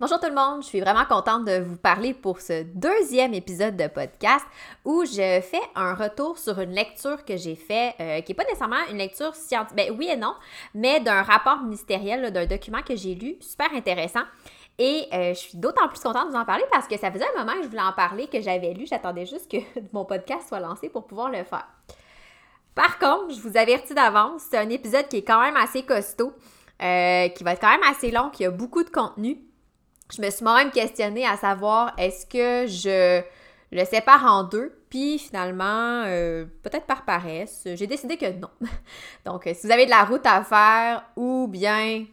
Bonjour tout le monde, je suis vraiment contente de vous parler pour ce deuxième épisode de podcast où je fais un retour sur une lecture que j'ai fait, euh, qui n'est pas nécessairement une lecture scientifique, ben oui et non, mais d'un rapport ministériel, d'un document que j'ai lu, super intéressant. Et euh, je suis d'autant plus contente de vous en parler parce que ça faisait un moment que je voulais en parler, que j'avais lu, j'attendais juste que mon podcast soit lancé pour pouvoir le faire. Par contre, je vous avertis d'avance, c'est un épisode qui est quand même assez costaud, euh, qui va être quand même assez long, qui a beaucoup de contenu je me suis moi-même questionnée à savoir est-ce que je le sépare en deux, puis finalement, euh, peut-être par paresse, j'ai décidé que non. Donc, si vous avez de la route à faire ou bien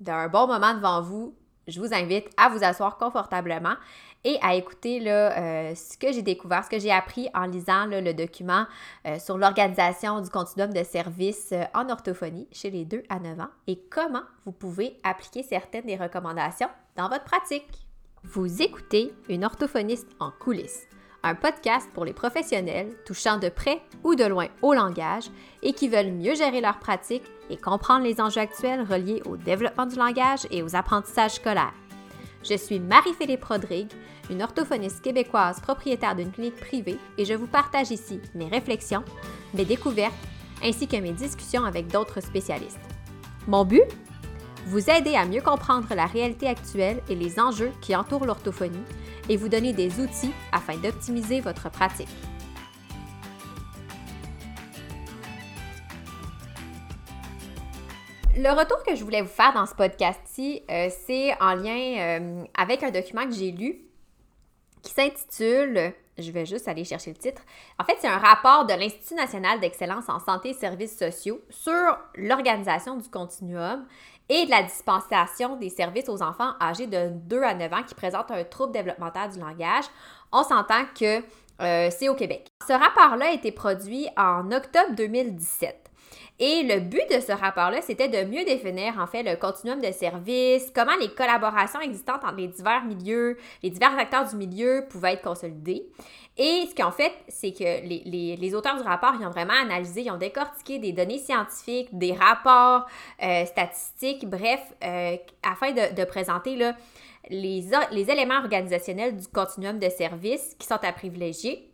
d'un bon moment devant vous, je vous invite à vous asseoir confortablement et à écouter là, euh, ce que j'ai découvert, ce que j'ai appris en lisant le document euh, sur l'organisation du continuum de services euh, en orthophonie chez les 2 à 9 ans et comment vous pouvez appliquer certaines des recommandations dans votre pratique. Vous écoutez une orthophoniste en coulisses, un podcast pour les professionnels touchant de près ou de loin au langage et qui veulent mieux gérer leur pratique et comprendre les enjeux actuels reliés au développement du langage et aux apprentissages scolaires. Je suis Marie-Philippe Rodrigue, une orthophoniste québécoise propriétaire d'une clinique privée et je vous partage ici mes réflexions, mes découvertes ainsi que mes discussions avec d'autres spécialistes. Mon but? Vous aider à mieux comprendre la réalité actuelle et les enjeux qui entourent l'orthophonie et vous donner des outils afin d'optimiser votre pratique. Le retour que je voulais vous faire dans ce podcast-ci, euh, c'est en lien euh, avec un document que j'ai lu qui s'intitule, je vais juste aller chercher le titre, en fait c'est un rapport de l'Institut national d'excellence en santé et services sociaux sur l'organisation du continuum et de la dispensation des services aux enfants âgés de 2 à 9 ans qui présentent un trouble développemental du langage. On s'entend que euh, c'est au Québec. Ce rapport-là a été produit en octobre 2017. Et le but de ce rapport-là, c'était de mieux définir en fait le continuum de services, comment les collaborations existantes entre les divers milieux, les divers acteurs du milieu pouvaient être consolidées. Et ce qu'ils ont fait, c'est que les, auteurs du rapport, ils ont vraiment analysé, ils ont décortiqué des données scientifiques, des rapports euh, statistiques, bref, euh, afin de, présenter les, les éléments organisationnels du continuum de services qui sont à privilégier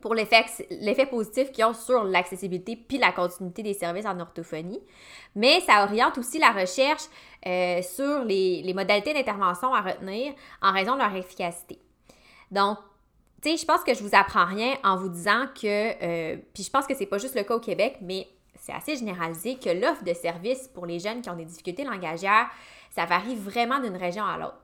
pour l'effet positif qu'ils ont sur l'accessibilité puis la continuité des services en orthophonie. Mais ça oriente aussi la recherche euh, sur les, modalités d'intervention à retenir en raison de leur efficacité. Donc, tu sais, je pense que je vous apprends rien en vous disant que, euh, puis je pense que c'est pas juste le cas au Québec, mais c'est assez généralisé que l'offre de services pour les jeunes qui ont des difficultés langagières, ça varie vraiment d'une région à l'autre.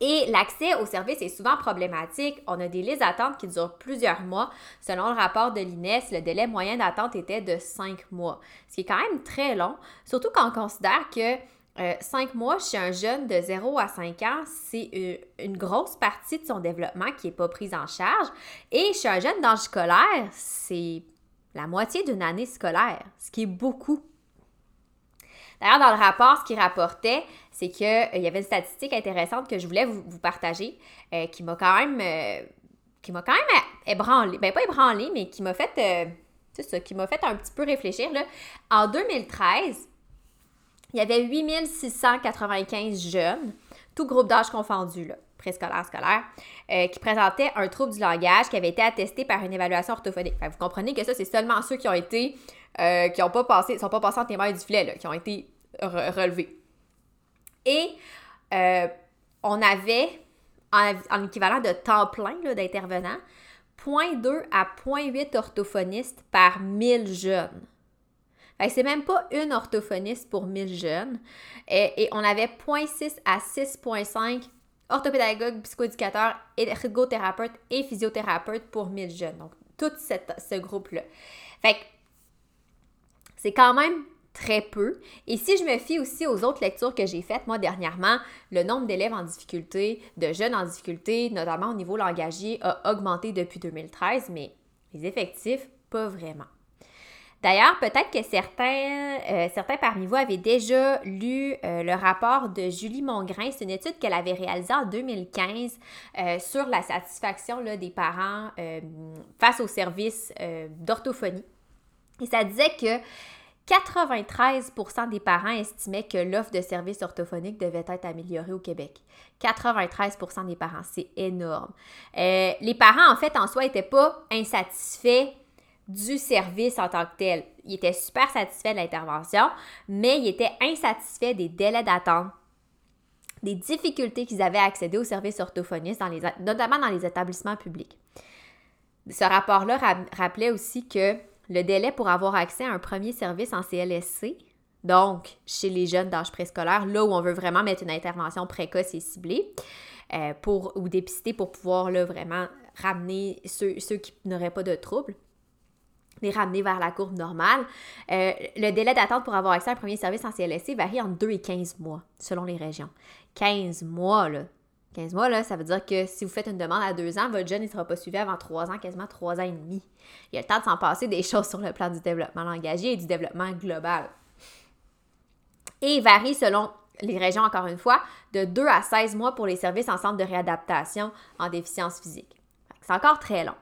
Et l'accès aux services est souvent problématique. On a des listes d'attente qui durent plusieurs mois. Selon le rapport de l'INES, le délai moyen d'attente était de 5 mois, ce qui est quand même très long, surtout quand on considère que 5 euh, mois chez un jeune de 0 à 5 ans, c'est euh, une, grosse partie de son développement qui n'est pas prise en charge. Et chez un jeune d'âge scolaire, c'est la moitié d'une année scolaire, ce qui est beaucoup. D'ailleurs, dans le rapport, ce qu'il rapportait, c'est qu'il euh, y avait une statistique intéressante que je voulais vous, partager, euh, qui m'a quand même euh, qui m'a quand même ébranlé, ben pas ébranlé, mais qui m'a fait, ça, qui m'a fait un petit peu réfléchir. Là. En 2013, il y avait 8695 jeunes, tout groupe d'âge confondu, préscolaire, scolaire, qui présentaient un trouble du langage qui avait été attesté par une évaluation orthophonique. vous comprenez que ça, c'est seulement ceux qui ont été, qui n'ont pas passé, sont pas passés en témoin du filet, là, qui ont été relevés. Et euh, on avait, en, équivalent de temps plein d'intervenants, 0.2 à 0.8 orthophonistes par 1000 jeunes. C'est même pas une orthophoniste pour 1000 jeunes. Et, on avait 0.6 à 6.5 orthopédagogues, psychoéducateurs, ergothérapeutes et physiothérapeutes pour 1000 jeunes. Donc, tout ce groupe-là. Fait que c'est quand même très peu. Et si je me fie aussi aux autres lectures que j'ai faites, moi, dernièrement, le nombre d'élèves en difficulté, de jeunes en difficulté, notamment au niveau langagier, a augmenté depuis 2013, mais les effectifs, pas vraiment. D'ailleurs, peut-être que certains, euh, certains parmi vous avaient déjà lu euh, le rapport de Julie Mongrain. C'est une étude qu'elle avait réalisée en 2015 euh, sur la satisfaction des parents face aux services d'orthophonie. Et ça disait que 93% des parents estimaient que l'offre de services orthophoniques devait être améliorée au Québec. 93% des parents, c'est énorme. Euh, les parents, en fait, en soi, n'étaient pas insatisfaits du service en tant que tel. Ils étaient super satisfaits de l'intervention, mais ils étaient insatisfaits des délais d'attente, des difficultés qu'ils avaient à accéder aux services orthophonistes, notamment dans les établissements publics. Ce rapport-là rappelait aussi que le délai pour avoir accès à un premier service en CLSC, donc chez les jeunes d'âge préscolaire, là où on veut vraiment mettre une intervention précoce et ciblée, euh, pour, ou dépister pour pouvoir là, vraiment ramener ceux, qui n'auraient pas de troubles les ramener vers la courbe normale. Euh, le délai d'attente pour avoir accès à un premier service en CLSC varie entre 2 et 15 mois, selon les régions. 15 mois, là, 15 mois, là, ça veut dire que si vous faites une demande à 2 ans, votre jeune ne sera pas suivi avant 3 ans, quasiment 3 ans et demi. Il y a le temps de s'en passer des choses sur le plan du développement langagier et du développement global. Et varie selon les régions, encore une fois, de 2 à 16 mois pour les services en centre de réadaptation en déficience physique. C'est encore très long.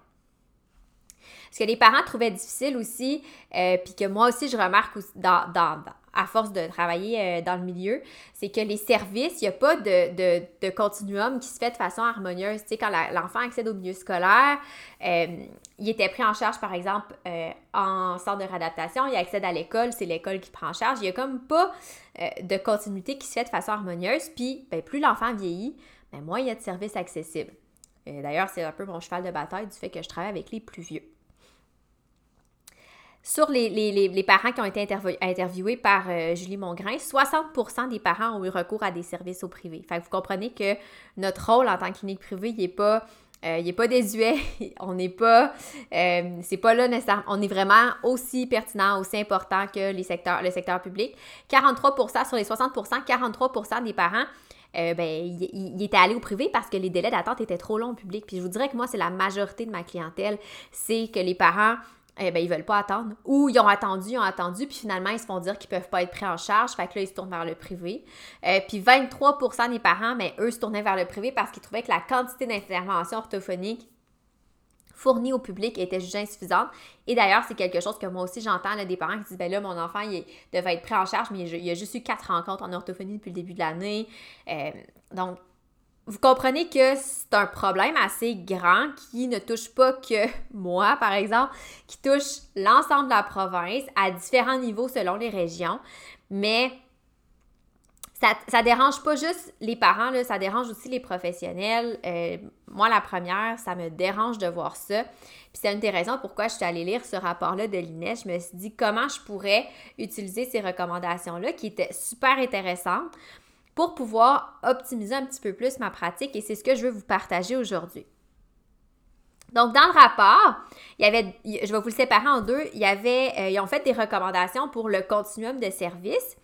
Ce que les parents trouvaient difficile aussi, euh, puis que moi aussi je remarque dans, dans, à force de travailler euh, dans le milieu, c'est que les services, il n'y a pas de, continuum qui se fait de façon harmonieuse. Tu sais, quand l'enfant accède au milieu scolaire, euh, il était pris en charge, par exemple, euh, en centre de réadaptation, il accède à l'école, c'est l'école qui prend en charge. Il n'y a comme pas de continuité qui se fait de façon harmonieuse. Puis, ben, plus l'enfant vieillit, ben, moins il y a de services accessibles. D'ailleurs, c'est un peu mon cheval de bataille du fait que je travaille avec les plus vieux sur les, parents qui ont été interviewés par euh, Julie Mongrain, 60% des parents ont eu recours à des services au privé. Fait vous comprenez que notre rôle en tant que clinique privée, il n'est pas, euh, pas désuet. on n'est pas, euh, c'est pas là nécessairement. On est vraiment aussi pertinent, aussi important que les le secteur public. 43 sur les 60% 43% des parents ben, il, était allé au privé parce que les délais d'attente étaient trop longs au public. Puis je vous dirais que moi, c'est la majorité de ma clientèle, c'est que les parents eh ben, ils veulent pas attendre. Ou ils ont attendu, ils ont attendu, puis finalement, ils se font dire qu'ils peuvent pas être pris en charge. Fait que là, ils se tournent vers le privé. Euh, puis 23% des parents, mais ben, eux, se tournaient vers le privé parce qu'ils trouvaient que la quantité d'interventions orthophoniques fournies au public était jugée insuffisante. Et d'ailleurs, c'est quelque chose que moi aussi j'entends des parents qui disent ben là, mon enfant, il devait être pris en charge, mais il, a juste eu quatre rencontres en orthophonie depuis le début de l'année. Euh, donc, vous comprenez que c'est un problème assez grand qui ne touche pas que moi, par exemple, qui touche l'ensemble de la province à différents niveaux selon les régions. Mais ça, ça dérange pas juste les parents, là, ça dérange aussi les professionnels. Euh, moi, la première, ça me dérange de voir ça. Puis c'est une des raisons pourquoi je suis allée lire ce rapport-là de l'INES. Je me suis dit comment je pourrais utiliser ces recommandations-là qui étaient super intéressantes pour pouvoir optimiser un petit peu plus ma pratique et c'est ce que je veux vous partager aujourd'hui. Donc, dans le rapport, il y avait, je vais vous le séparer en deux, il y avait, euh, ils ont fait des recommandations pour le continuum de services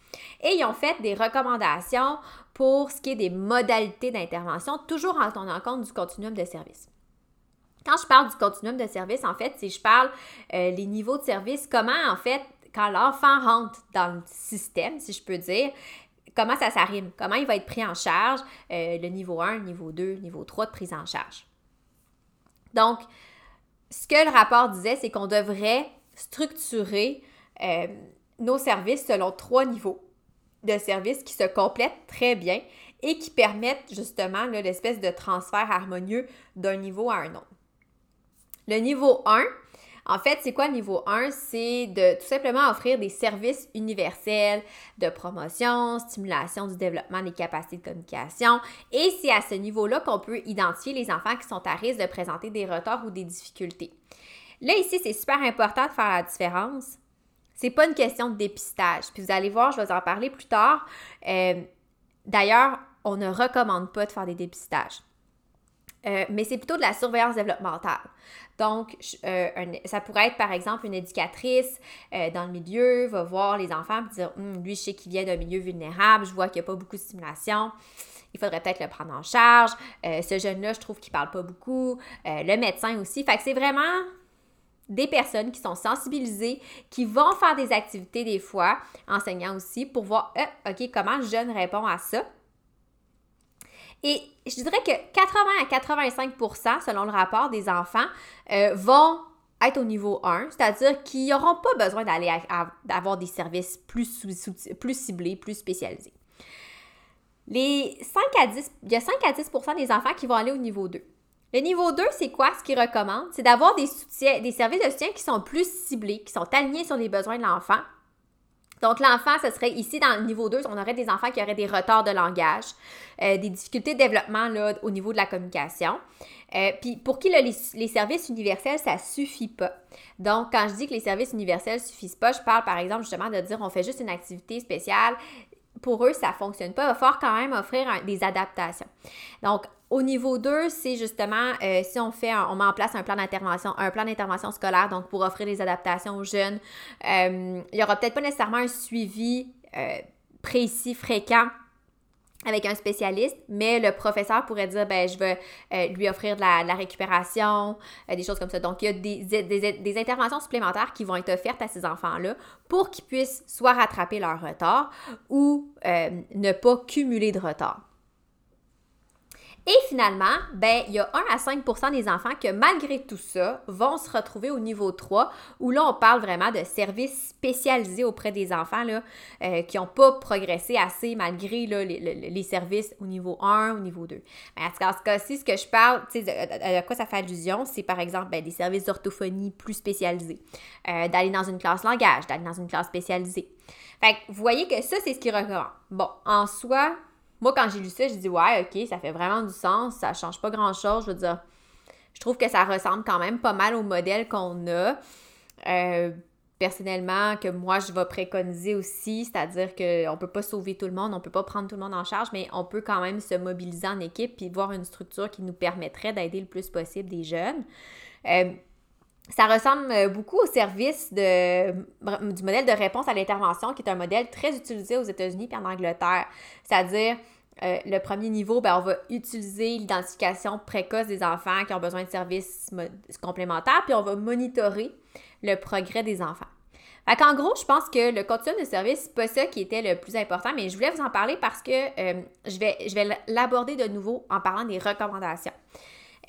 et ils ont fait des recommandations pour ce qui est des modalités d'intervention, toujours en tenant compte du continuum de services. Quand je parle du continuum de services, en fait, si je parle euh, les niveaux de service, comment, en fait, quand l'enfant rentre dans le système, si je peux dire, comment ça s'arrime, comment il va être pris en charge, euh, le niveau 1, niveau 2, niveau 3 de prise en charge? Donc, ce que le rapport disait, c'est qu'on devrait structurer euh, nos services selon trois niveaux de services qui se complètent très bien et qui permettent justement l'espèce de transfert harmonieux d'un niveau à un autre. Le niveau 1, en fait, c'est quoi niveau 1? C'est de tout simplement offrir des services universels de promotion, stimulation du développement des capacités de communication. Et c'est à ce niveau-là qu'on peut identifier les enfants qui sont à risque de présenter des retards ou des difficultés. Là, ici, c'est super important de faire la différence. C'est pas une question de dépistage. Puis vous allez voir, je vais en parler plus tard. Euh, d'ailleurs, on ne recommande pas de faire des dépistages. Euh, mais c'est plutôt de la surveillance développementale. Donc, euh, ça pourrait être par exemple une éducatrice euh, dans le milieu, va voir les enfants et dire hum, lui, je sais qu'il vient d'un milieu vulnérable, je vois qu'il n'y a pas beaucoup de stimulation. Il faudrait peut-être le prendre en charge. ce jeune-là, je trouve qu'il ne parle pas beaucoup. le médecin aussi. Fait c'est vraiment des personnes qui sont sensibilisées, qui vont faire des activités des fois, enseignants aussi, pour voir, OK, comment le jeune répond à ça. Et je dirais que 80 à 85% selon le rapport des enfants, euh, vont être au niveau 1, c'est-à-dire qu'ils n'auront pas besoin d'aller avoir des services plus, ciblés, plus spécialisés. Les 5 à 10, il y a 5 à 10% des enfants qui vont aller au niveau 2. Le niveau 2, c'est quoi? Ce qu'ils recommandent? C'est d'avoir des, des services de soutien qui sont plus ciblés, qui sont alignés sur les besoins de l'enfant. Donc, l'enfant, ce serait ici dans le niveau 2, on aurait des enfants qui auraient des retards de langage, euh, des difficultés de développement là, au niveau de la communication. Euh, puis pour qui les, les, services universels, ça suffit pas. Donc, quand je dis que les services universels suffisent pas, je parle par exemple justement de dire on fait juste une activité spéciale. Pour eux, ça fonctionne pas. Il va falloir quand même offrir des adaptations. Donc, au niveau 2, c'est justement euh, si on fait, met en place un plan d'intervention, un plan d'intervention scolaire, donc pour offrir des adaptations aux jeunes. Euh, il n'y aura peut-être pas nécessairement un suivi précis, fréquent avec un spécialiste, mais le professeur pourrait dire, ben, je euh, lui offrir de la, récupération, euh, des choses comme ça. Donc, il y a des, interventions supplémentaires qui vont être offertes à ces enfants-là pour qu'ils puissent soit rattraper leur retard ou euh, ne pas cumuler de retard. Et finalement, ben, il y a 1 à 5% des enfants que malgré tout ça vont se retrouver au niveau 3, où là, on parle vraiment de services spécialisés auprès des enfants là, euh, qui n'ont pas progressé assez malgré là, les, services au niveau 1, au niveau 2. Mais en ce cas-ci, ce que je parle, de, quoi ça fait allusion, c'est par exemple ben, des services d'orthophonie plus spécialisés, euh, d'aller dans une classe langage, d'aller dans une classe spécialisée. Fait que vous voyez que ça, c'est ce qu'ils recommandent. Bon, en soi, moi, quand j'ai lu ça, j'ai dit, ouais, ok, ça fait vraiment du sens, ça change pas grand-chose. Je veux dire, je trouve que ça ressemble quand même pas mal au modèle qu'on a. Euh, personnellement, que moi, je vais préconiser aussi, c'est-à-dire qu'on peut pas sauver tout le monde, on peut pas prendre tout le monde en charge, mais on peut quand même se mobiliser en équipe puis voir une structure qui nous permettrait d'aider le plus possible des jeunes. Euh, ça ressemble beaucoup au service de, du modèle de réponse à l'intervention, qui est un modèle très utilisé aux États-Unis et en Angleterre. C'est-à-dire, euh, le premier niveau, ben, on va utiliser l'identification précoce des enfants qui ont besoin de services complémentaires, puis on va monitorer le progrès des enfants. Fait en gros, je pense que le continuum de service, c'est pas ça qui était le plus important, mais je voulais vous en parler parce que euh, je vais, je vais l'aborder de nouveau en parlant des recommandations.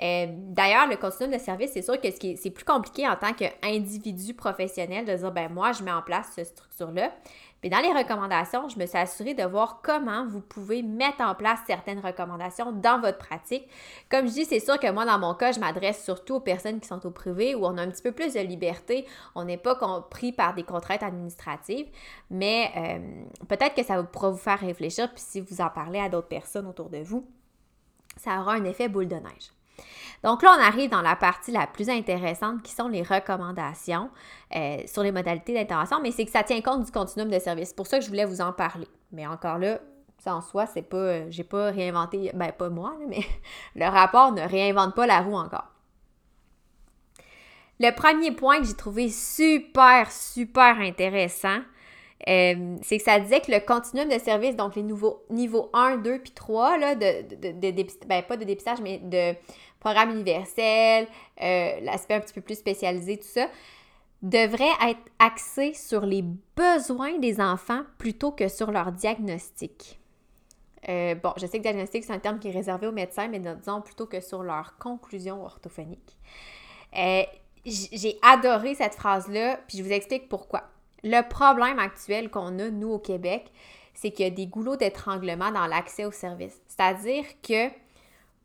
Euh, d'ailleurs, le continuum de service, c'est sûr que c'est plus compliqué en tant qu'individu professionnel de dire, ben moi, je mets en place cette structure-là. Mais dans les recommandations, je me suis assurée de voir comment vous pouvez mettre en place certaines recommandations dans votre pratique. Comme je dis, c'est sûr que moi, dans mon cas, je m'adresse surtout aux personnes qui sont au privé où on a un petit peu plus de liberté. On n'est pas pris par des contraintes administratives, mais euh, peut-être que ça pourra vous faire réfléchir. Puis si vous en parlez à d'autres personnes autour de vous, ça aura un effet boule de neige. Donc là, on arrive dans la partie la plus intéressante qui sont les recommandations euh, sur les modalités d'intervention, mais c'est que ça tient compte du continuum de service. C'est pour ça que je voulais vous en parler. Mais encore là, ça en soi, c'est pas, euh, j'ai pas réinventé, ben pas moi, mais le rapport ne réinvente pas la roue encore. Le premier point que j'ai trouvé super, super intéressant, euh, c'est que ça disait que le continuum de service, donc les nouveaux niveaux 1, 2 puis 3, là, de, de, ben, pas de dépistage, mais de programme universel, euh, l'aspect un petit peu plus spécialisé, tout ça, devrait être axé sur les besoins des enfants plutôt que sur leur diagnostic. Euh, bon, je sais que diagnostic, c'est un terme qui est réservé aux médecins, mais disons plutôt que sur leur conclusion orthophonique. Euh, j'ai adoré cette phrase-là, puis je vous explique pourquoi. Le problème actuel qu'on a, nous, au Québec, c'est qu'il y a des goulots d'étranglement dans l'accès aux services. C'est-à-dire que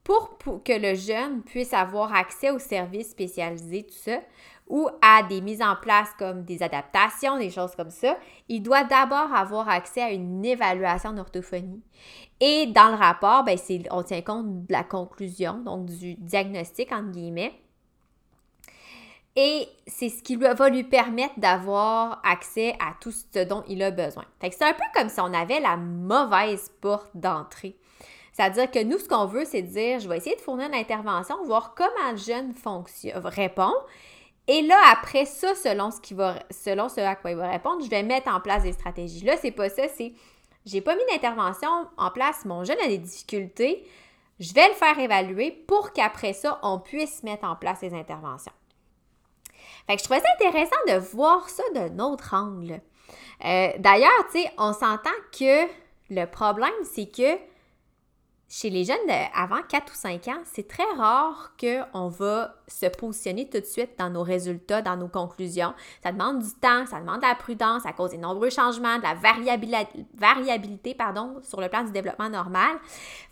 pour, que le jeune puisse avoir accès aux services spécialisés, tout ça, ou à des mises en place comme des adaptations, des choses comme ça, il doit d'abord avoir accès à une évaluation d'orthophonie. Et dans le rapport, ben, on tient compte de la conclusion, donc du diagnostic, entre guillemets. Et c'est ce qui va lui permettre d'avoir accès à tout ce dont il a besoin. c'est un peu comme si on avait la mauvaise porte d'entrée. C'est-à-dire que nous, ce qu'on veut, c'est dire, je vais essayer de fournir une intervention, voir comment le jeune fonctionne, répond. Et là, après ça, selon ce, qui va, selon ce à quoi il va répondre, je vais mettre en place des stratégies. Là, c'est pas ça, c'est j'ai pas mis d'intervention en place, mon jeune a des difficultés, je vais le faire évaluer pour qu'après ça, on puisse mettre en place les interventions. Fait que je trouvais ça intéressant de voir ça d'un autre angle. Euh, d'ailleurs, tu sais, on s'entend que le problème, c'est que chez les jeunes avant 4 ou 5 ans, c'est très rare qu'on va se positionner tout de suite dans nos résultats, dans nos conclusions. Ça demande du temps, ça demande de la prudence, ça cause de nombreux changements, de la variabilité, pardon, sur le plan du développement normal.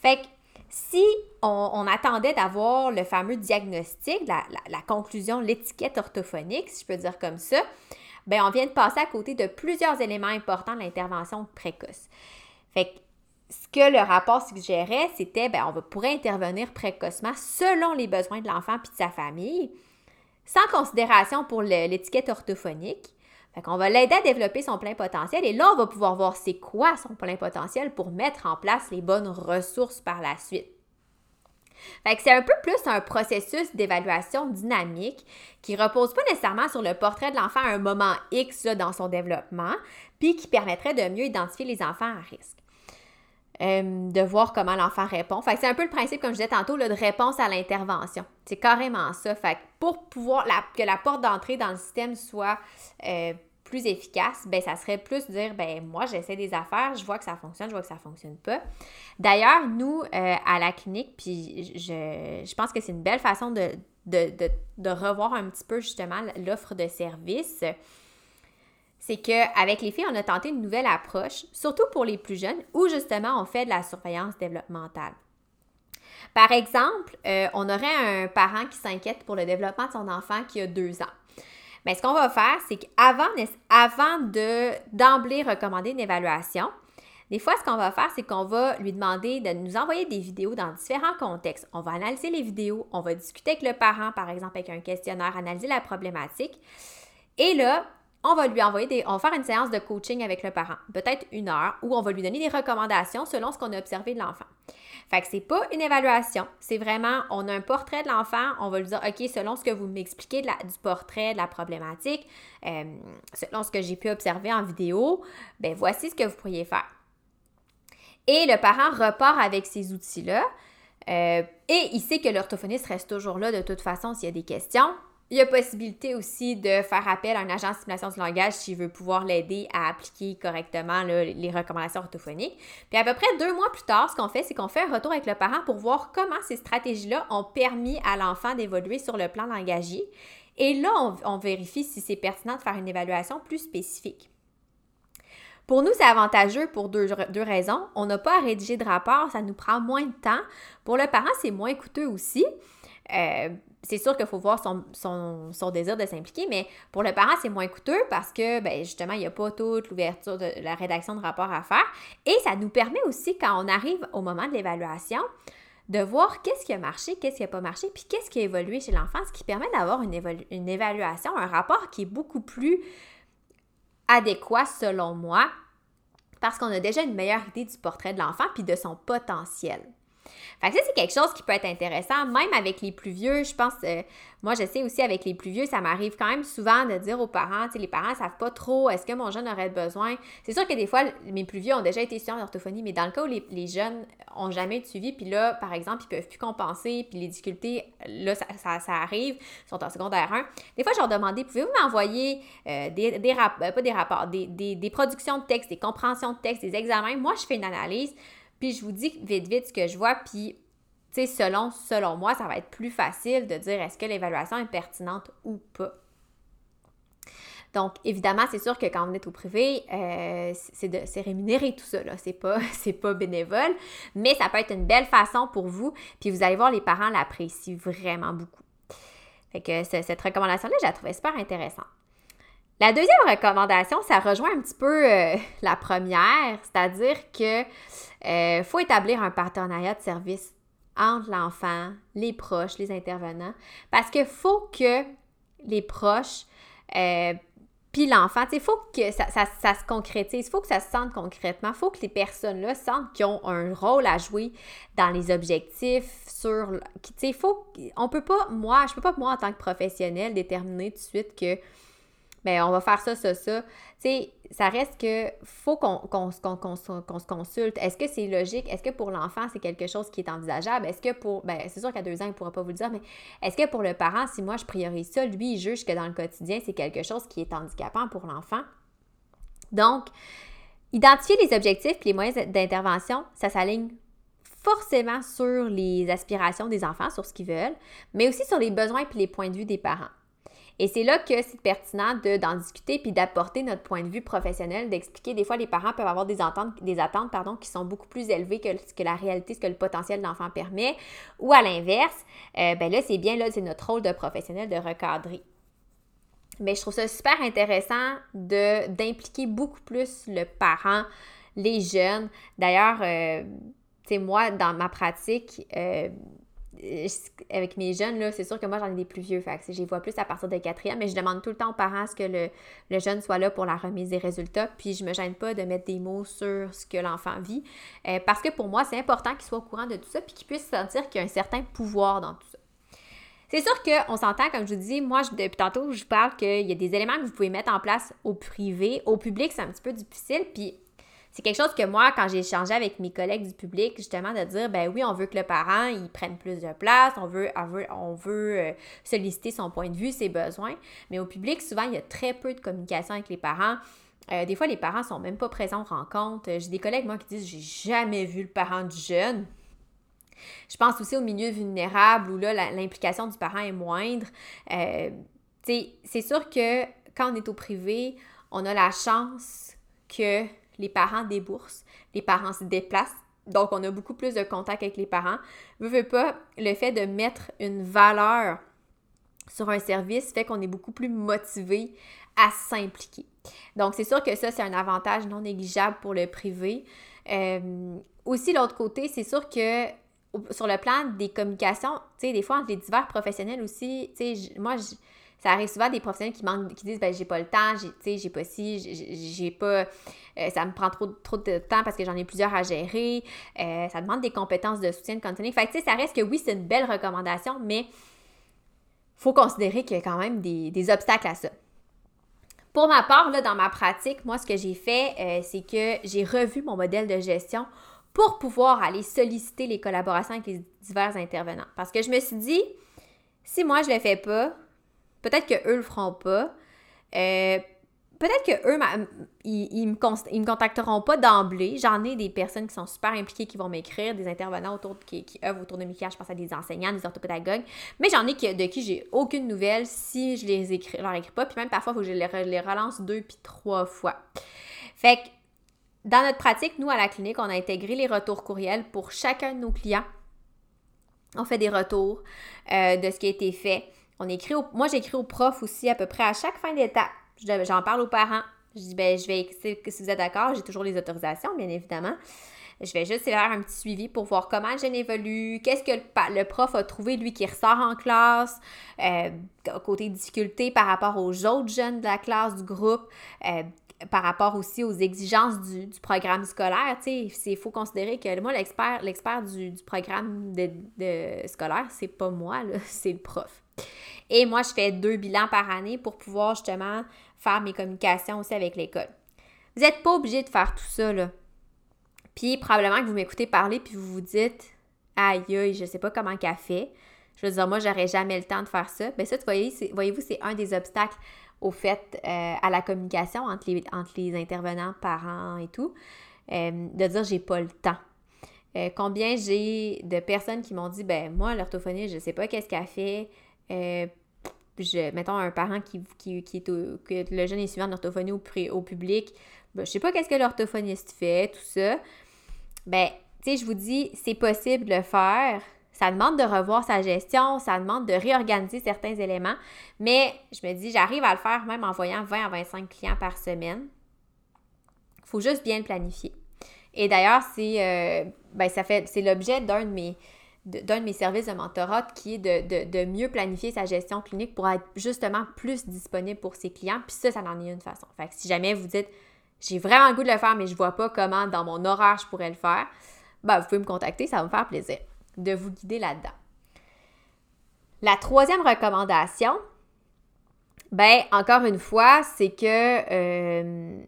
Fait que si on, attendait d'avoir le fameux diagnostic, la, la conclusion, l'étiquette orthophonique, si je peux dire comme ça, ben on vient de passer à côté de plusieurs éléments importants de l'intervention précoce. Fait que ce que le rapport suggérait, c'était ben, on pourrait intervenir précocement selon les besoins de l'enfant puis de sa famille, sans considération pour l'étiquette orthophonique. Fait qu'on va l'aider à développer son plein potentiel et là, on va pouvoir voir c'est quoi son plein potentiel pour mettre en place les bonnes ressources par la suite. Fait que c'est un peu plus un processus d'évaluation dynamique qui repose pas nécessairement sur le portrait de l'enfant à un moment X dans son développement, puis qui permettrait de mieux identifier les enfants à risque. Euh, de voir comment l'enfant répond. Fait c'est un peu le principe, comme je disais tantôt, de réponse à l'intervention. C'est carrément ça. Fait pour pouvoir que la porte d'entrée dans le système soit euh, plus efficace, ben ça serait plus dire ben moi j'essaie des affaires, je vois que ça fonctionne, je vois que ça fonctionne pas. D'ailleurs, nous euh, à la clinique, puis je, je pense que c'est une belle façon de, de, de, de, revoir un petit peu justement l'offre de service c'est qu'avec les filles, on a tenté une nouvelle approche, surtout pour les plus jeunes, où justement on fait de la surveillance développementale. Par exemple, euh, on aurait un parent qui s'inquiète pour le développement de son enfant qui a deux ans. Mais ce qu'on va faire, c'est qu'avant avant de d'emblée recommander une évaluation, des fois, ce qu'on va faire, c'est qu'on va lui demander de nous envoyer des vidéos dans différents contextes. On va analyser les vidéos, on va discuter avec le parent, par exemple, avec un questionnaire, analyser la problématique. Et là, on va lui envoyer des. On va faire une séance de coaching avec le parent, peut-être une heure, où on va lui donner des recommandations selon ce qu'on a observé de l'enfant. Fait que c'est pas une évaluation, c'est vraiment, on a un portrait de l'enfant, on va lui dire, OK, selon ce que vous m'expliquez du portrait, de la problématique, euh, selon ce que j'ai pu observer en vidéo, ben voici ce que vous pourriez faire. Et le parent repart avec ces outils-là. Euh, et il sait que l'orthophoniste reste toujours là de toute façon s'il y a des questions. Il y a possibilité aussi de faire appel à un agent de stimulation du langage s'il veut pouvoir l'aider à appliquer correctement les recommandations orthophoniques. Puis à peu près deux mois plus tard, ce qu'on fait, c'est qu'on fait un retour avec le parent pour voir comment ces stratégies-là ont permis à l'enfant d'évoluer sur le plan langagier. Et là, on, vérifie si c'est pertinent de faire une évaluation plus spécifique. Pour nous, c'est avantageux pour deux, raisons. On n'a pas à rédiger de rapport, ça nous prend moins de temps. Pour le parent, c'est moins coûteux aussi. Euh, c'est sûr qu'il faut voir son, désir de s'impliquer, mais pour le parent, c'est moins coûteux parce que, ben, justement, il n'y a pas toute l'ouverture de la rédaction de rapport à faire. Et ça nous permet aussi, quand on arrive au moment de l'évaluation, de voir qu'est-ce qui a marché, qu'est-ce qui n'a pas marché, puis qu'est-ce qui a évolué chez l'enfant, ce qui permet d'avoir une, une évaluation, un rapport qui est beaucoup plus adéquat selon moi, parce qu'on a déjà une meilleure idée du portrait de l'enfant puis de son potentiel. Fait que ça, c'est quelque chose qui peut être intéressant, même avec les plus vieux. Je pense, euh, moi, je sais aussi avec les plus vieux, ça m'arrive quand même souvent de dire aux parents, tu les parents ne savent pas trop, est-ce que mon jeune aurait besoin? C'est sûr que des fois, mes plus vieux ont déjà été étudiants d'orthophonie, mais dans le cas où les, jeunes ont jamais eu de suivi, puis là, par exemple, ils peuvent plus compenser, puis les difficultés, là, ça, ça, arrive, ils sont en secondaire 1. Des fois, je leur demandais, pouvez-vous m'envoyer euh, des, des rapports, euh, pas des rapports, des, des, des productions de texte, des compréhensions de texte, des examens? Moi, je fais une analyse. Puis je vous dis vite, vite ce que je vois, puis tu sais, selon, selon moi, ça va être plus facile de dire est-ce que l'évaluation est pertinente ou pas. Donc, évidemment, c'est sûr que quand on est au privé, euh, c'est rémunéré tout ça, là. C'est pas, pas bénévole, mais ça peut être une belle façon pour vous. Puis vous allez voir, les parents l'apprécient vraiment beaucoup. Fait que cette recommandation-là, je la trouvais super intéressante. La deuxième recommandation, ça rejoint un petit peu euh, la première, c'est-à-dire que euh, faut établir un partenariat de service entre l'enfant, les proches, les intervenants, parce qu'il faut que les proches euh, puis l'enfant, il faut que ça, se concrétise, il faut que ça se sente concrètement, il faut que les personnes-là sentent qu'ils ont un rôle à jouer dans les objectifs, sur... Tu il faut... On peut pas, moi, je peux pas, moi, en tant que professionnel, déterminer tout de suite que ben, on va faire ça, ça, ça. Ça reste que faut qu'on se consulte. Est-ce que c'est logique? Est-ce que pour l'enfant, c'est quelque chose qui est envisageable? Est-ce que pour. Ben, c'est sûr qu'à deux ans, il ne pourra pas vous le dire, mais est-ce que pour le parent, si moi je priorise ça, lui, il juge que dans le quotidien, c'est quelque chose qui est handicapant pour l'enfant? Donc, identifier les objectifs et les moyens d'intervention, ça s'aligne forcément sur les aspirations des enfants, sur ce qu'ils veulent, mais aussi sur les besoins et les points de vue des parents. Et c'est là que c'est pertinent d'en discuter puis d'apporter notre point de vue professionnel, d'expliquer des fois les parents peuvent avoir des attentes, des attentes pardon, qui sont beaucoup plus élevées que ce que la réalité, ce que le potentiel de l'enfant permet. Ou à l'inverse, euh, ben là, c'est bien, là, c'est notre rôle de professionnel de recadrer. Mais je trouve ça super intéressant d'impliquer beaucoup plus le parent, les jeunes. D'ailleurs, euh, tu sais, moi, dans ma pratique, euh, avec mes jeunes, là, c'est sûr que moi, j'en ai des plus vieux. Fait je les vois plus à partir de quatrième, mais je demande tout le temps aux parents ce que le, jeune soit là pour la remise des résultats. Puis je me gêne pas de mettre des mots sur ce que l'enfant vit. Euh, parce que pour moi, c'est important qu'il soit au courant de tout ça, puis qu'il puisse sentir qu'il y a un certain pouvoir dans tout ça. C'est sûr qu'on s'entend, comme je vous dis, moi, depuis tantôt, je parle qu'il y a des éléments que vous pouvez mettre en place au privé. Au public, c'est un petit peu difficile. Puis c'est quelque chose que moi, quand j'ai échangé avec mes collègues du public, justement, de dire, ben oui, on veut que le parent, il prenne plus de place, on veut, on veut, euh, solliciter son point de vue, ses besoins. Mais au public, souvent, il y a très peu de communication avec les parents. Euh, des fois, les parents sont même pas présents aux rencontres. J'ai des collègues, moi, qui disent, j'ai jamais vu le parent du jeune. Je pense aussi au milieu vulnérable où là, l'implication du parent est moindre. Euh, c'est sûr que quand on est au privé, on a la chance que les parents déboursent, les parents se déplacent, donc on a beaucoup plus de contact avec les parents. Veux, veux pas, le fait de mettre une valeur sur un service fait qu'on est beaucoup plus motivé à s'impliquer. Donc, c'est sûr que ça, c'est un avantage non négligeable pour le privé. Euh, aussi, l'autre côté, c'est sûr que sur le plan des communications, tu sais, des fois, entre les divers professionnels aussi, moi, ça arrive souvent des professionnels qui disent ben j'ai pas le temps, j'ai, j'ai pas ci, j'ai, pas, euh, ça me prend trop, trop de temps parce que j'en ai plusieurs à gérer. Euh, ça demande des compétences de soutien de contenu. Fait tu sais, ça reste que oui, c'est une belle recommandation, mais faut considérer qu'il y a quand même des, obstacles à ça. Pour ma part, là, dans ma pratique, moi, ce que j'ai fait, euh, c'est que j'ai revu mon modèle de gestion pour pouvoir aller solliciter les collaborations avec les divers intervenants. Parce que je me suis dit, si moi je ne le fais pas, Peut-être qu'eux le feront pas. Euh, peut-être qu'eux, ils, ils, me contacteront pas d'emblée. J'en ai des personnes qui sont super impliquées qui vont m'écrire, des intervenants autour qui, qui œuvrent autour de Mika. Je pense à des enseignants, des orthopédagogues. Mais j'en ai de qui j'ai aucune nouvelle si je les écris, leur écris pas. Puis même parfois, il faut que je les, les relance deux puis trois fois. Fait que dans notre pratique, nous, à la clinique, on a intégré les retours courriels pour chacun de nos clients. On fait des retours euh, de ce qui a été fait. On écrit moi, j'écris aux profs aussi à peu près à chaque fin d'étape. J'en parle aux parents. Je dis, ben, je vais, si vous êtes d'accord, j'ai toujours les autorisations, bien évidemment. Je vais juste faire un petit suivi pour voir comment je évolue, qu'est-ce que le, prof a trouvé, lui, qui ressort en classe, euh, côté difficulté par rapport aux autres jeunes de la classe, du groupe, euh, par rapport aussi aux exigences du, programme scolaire. Il faut considérer que moi, l'expert, l'expert du, programme scolaire, c'est pas moi, c'est le prof. Et moi, je fais deux bilans par année pour pouvoir justement faire mes communications aussi avec l'école. Vous n'êtes pas obligé de faire tout ça, là. Puis probablement que vous m'écoutez parler puis vous vous dites Aïe, aïe, je sais pas comment qu'elle fait. Je veux dire, moi, j'aurais jamais le temps de faire ça. Mais ça, voyez-vous, c'est un des obstacles au fait euh, à la communication entre les, entre les intervenants, parents et tout, euh, de dire j'ai pas le temps. Euh, combien j'ai de personnes qui m'ont dit ben moi l'orthophoniste je sais pas qu'est-ce qu'elle fait je, mettons un parent qui, qui, qui est que le jeune est suivant d'orthophonie au, au public, ben, je sais pas qu'est-ce que l'orthophoniste fait, tout ça. Ben, tu sais, je vous dis, c'est possible de le faire. Ça demande de revoir sa gestion, ça demande de réorganiser certains éléments, mais je me dis, j'arrive à le faire même en voyant 20 à 25 clients par semaine. Il faut juste bien le planifier. Et d'ailleurs, c'est euh, ben, c'est l'objet d'un de mes d'un de mes services de mentorat qui est de, mieux planifier sa gestion clinique pour être justement plus disponible pour ses clients. Puis ça, ça en est une façon. Fait que si jamais vous dites j'ai vraiment le goût de le faire, mais je vois pas comment dans mon horaire je pourrais le faire, ben, vous pouvez me contacter, ça va me faire plaisir de vous guider là-dedans. La troisième recommandation, ben encore une fois, c'est que euh,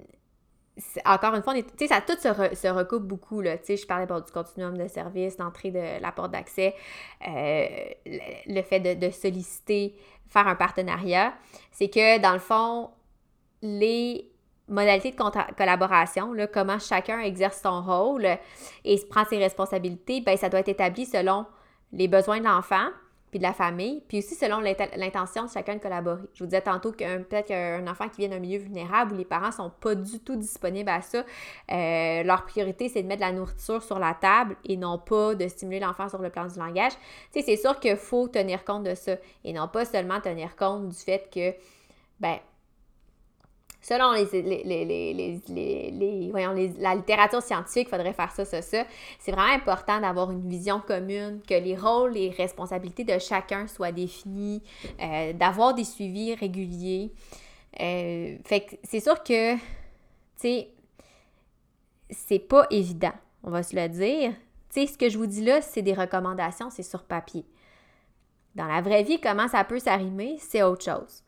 encore une fois, ça tout se, recoupe beaucoup, là. Je parlais du continuum de service, l'entrée de la porte d'accès, euh, le, fait de, solliciter, faire un partenariat. C'est que, dans le fond, les modalités de collaboration, là, comment chacun exerce son rôle et prend ses responsabilités, ben, ça doit être établi selon les besoins de l'enfant, puis de la famille, puis aussi selon l'intention de chacun de collaborer. Je vous disais tantôt qu'un peut-être qu'un enfant qui vient d'un milieu vulnérable où les parents sont pas du tout disponibles à ça, euh, leur priorité c'est de mettre de la nourriture sur la table et non pas de stimuler l'enfant sur le plan du langage. Tu sais, c'est sûr qu'il faut tenir compte de ça et non pas seulement tenir compte du fait que ben Selon les, la littérature scientifique, il faudrait faire ça, ça, ça. C'est vraiment important d'avoir une vision commune, que les rôles et responsabilités de chacun soient définis, euh, d'avoir des suivis réguliers. Euh, fait que c'est sûr que, tu sais, c'est pas évident, on va se le dire. Tu sais, ce que je vous dis là, c'est des recommandations, c'est sur papier. Dans la vraie vie, comment ça peut s'arrimer, c'est autre chose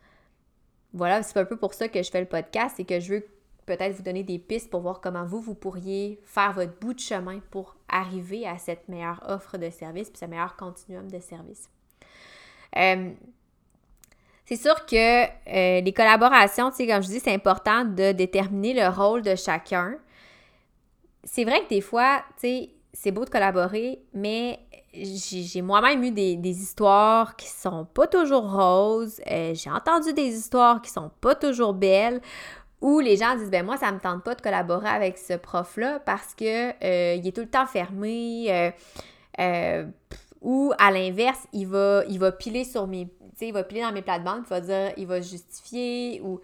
voilà, c'est un peu pour ça que je fais le podcast, et que je veux peut-être vous donner des pistes pour voir comment vous, vous pourriez faire votre bout de chemin pour arriver à cette meilleure offre de service, puis ce meilleur continuum de service. Euh, c'est sûr que euh, les collaborations, tu sais, comme je dis, c'est important de déterminer le rôle de chacun. C'est vrai que des fois, c'est beau de collaborer, mais j'ai moi-même eu des, histoires qui sont pas toujours roses. Euh, j'ai entendu des histoires qui sont pas toujours belles où les gens disent ben moi ça me tente pas de collaborer avec ce prof là parce que euh, il est tout le temps fermé euh, ou à l'inverse il va il va piler sur mes il va piler dans mes plates-bandes, il va dire, il va justifier ou,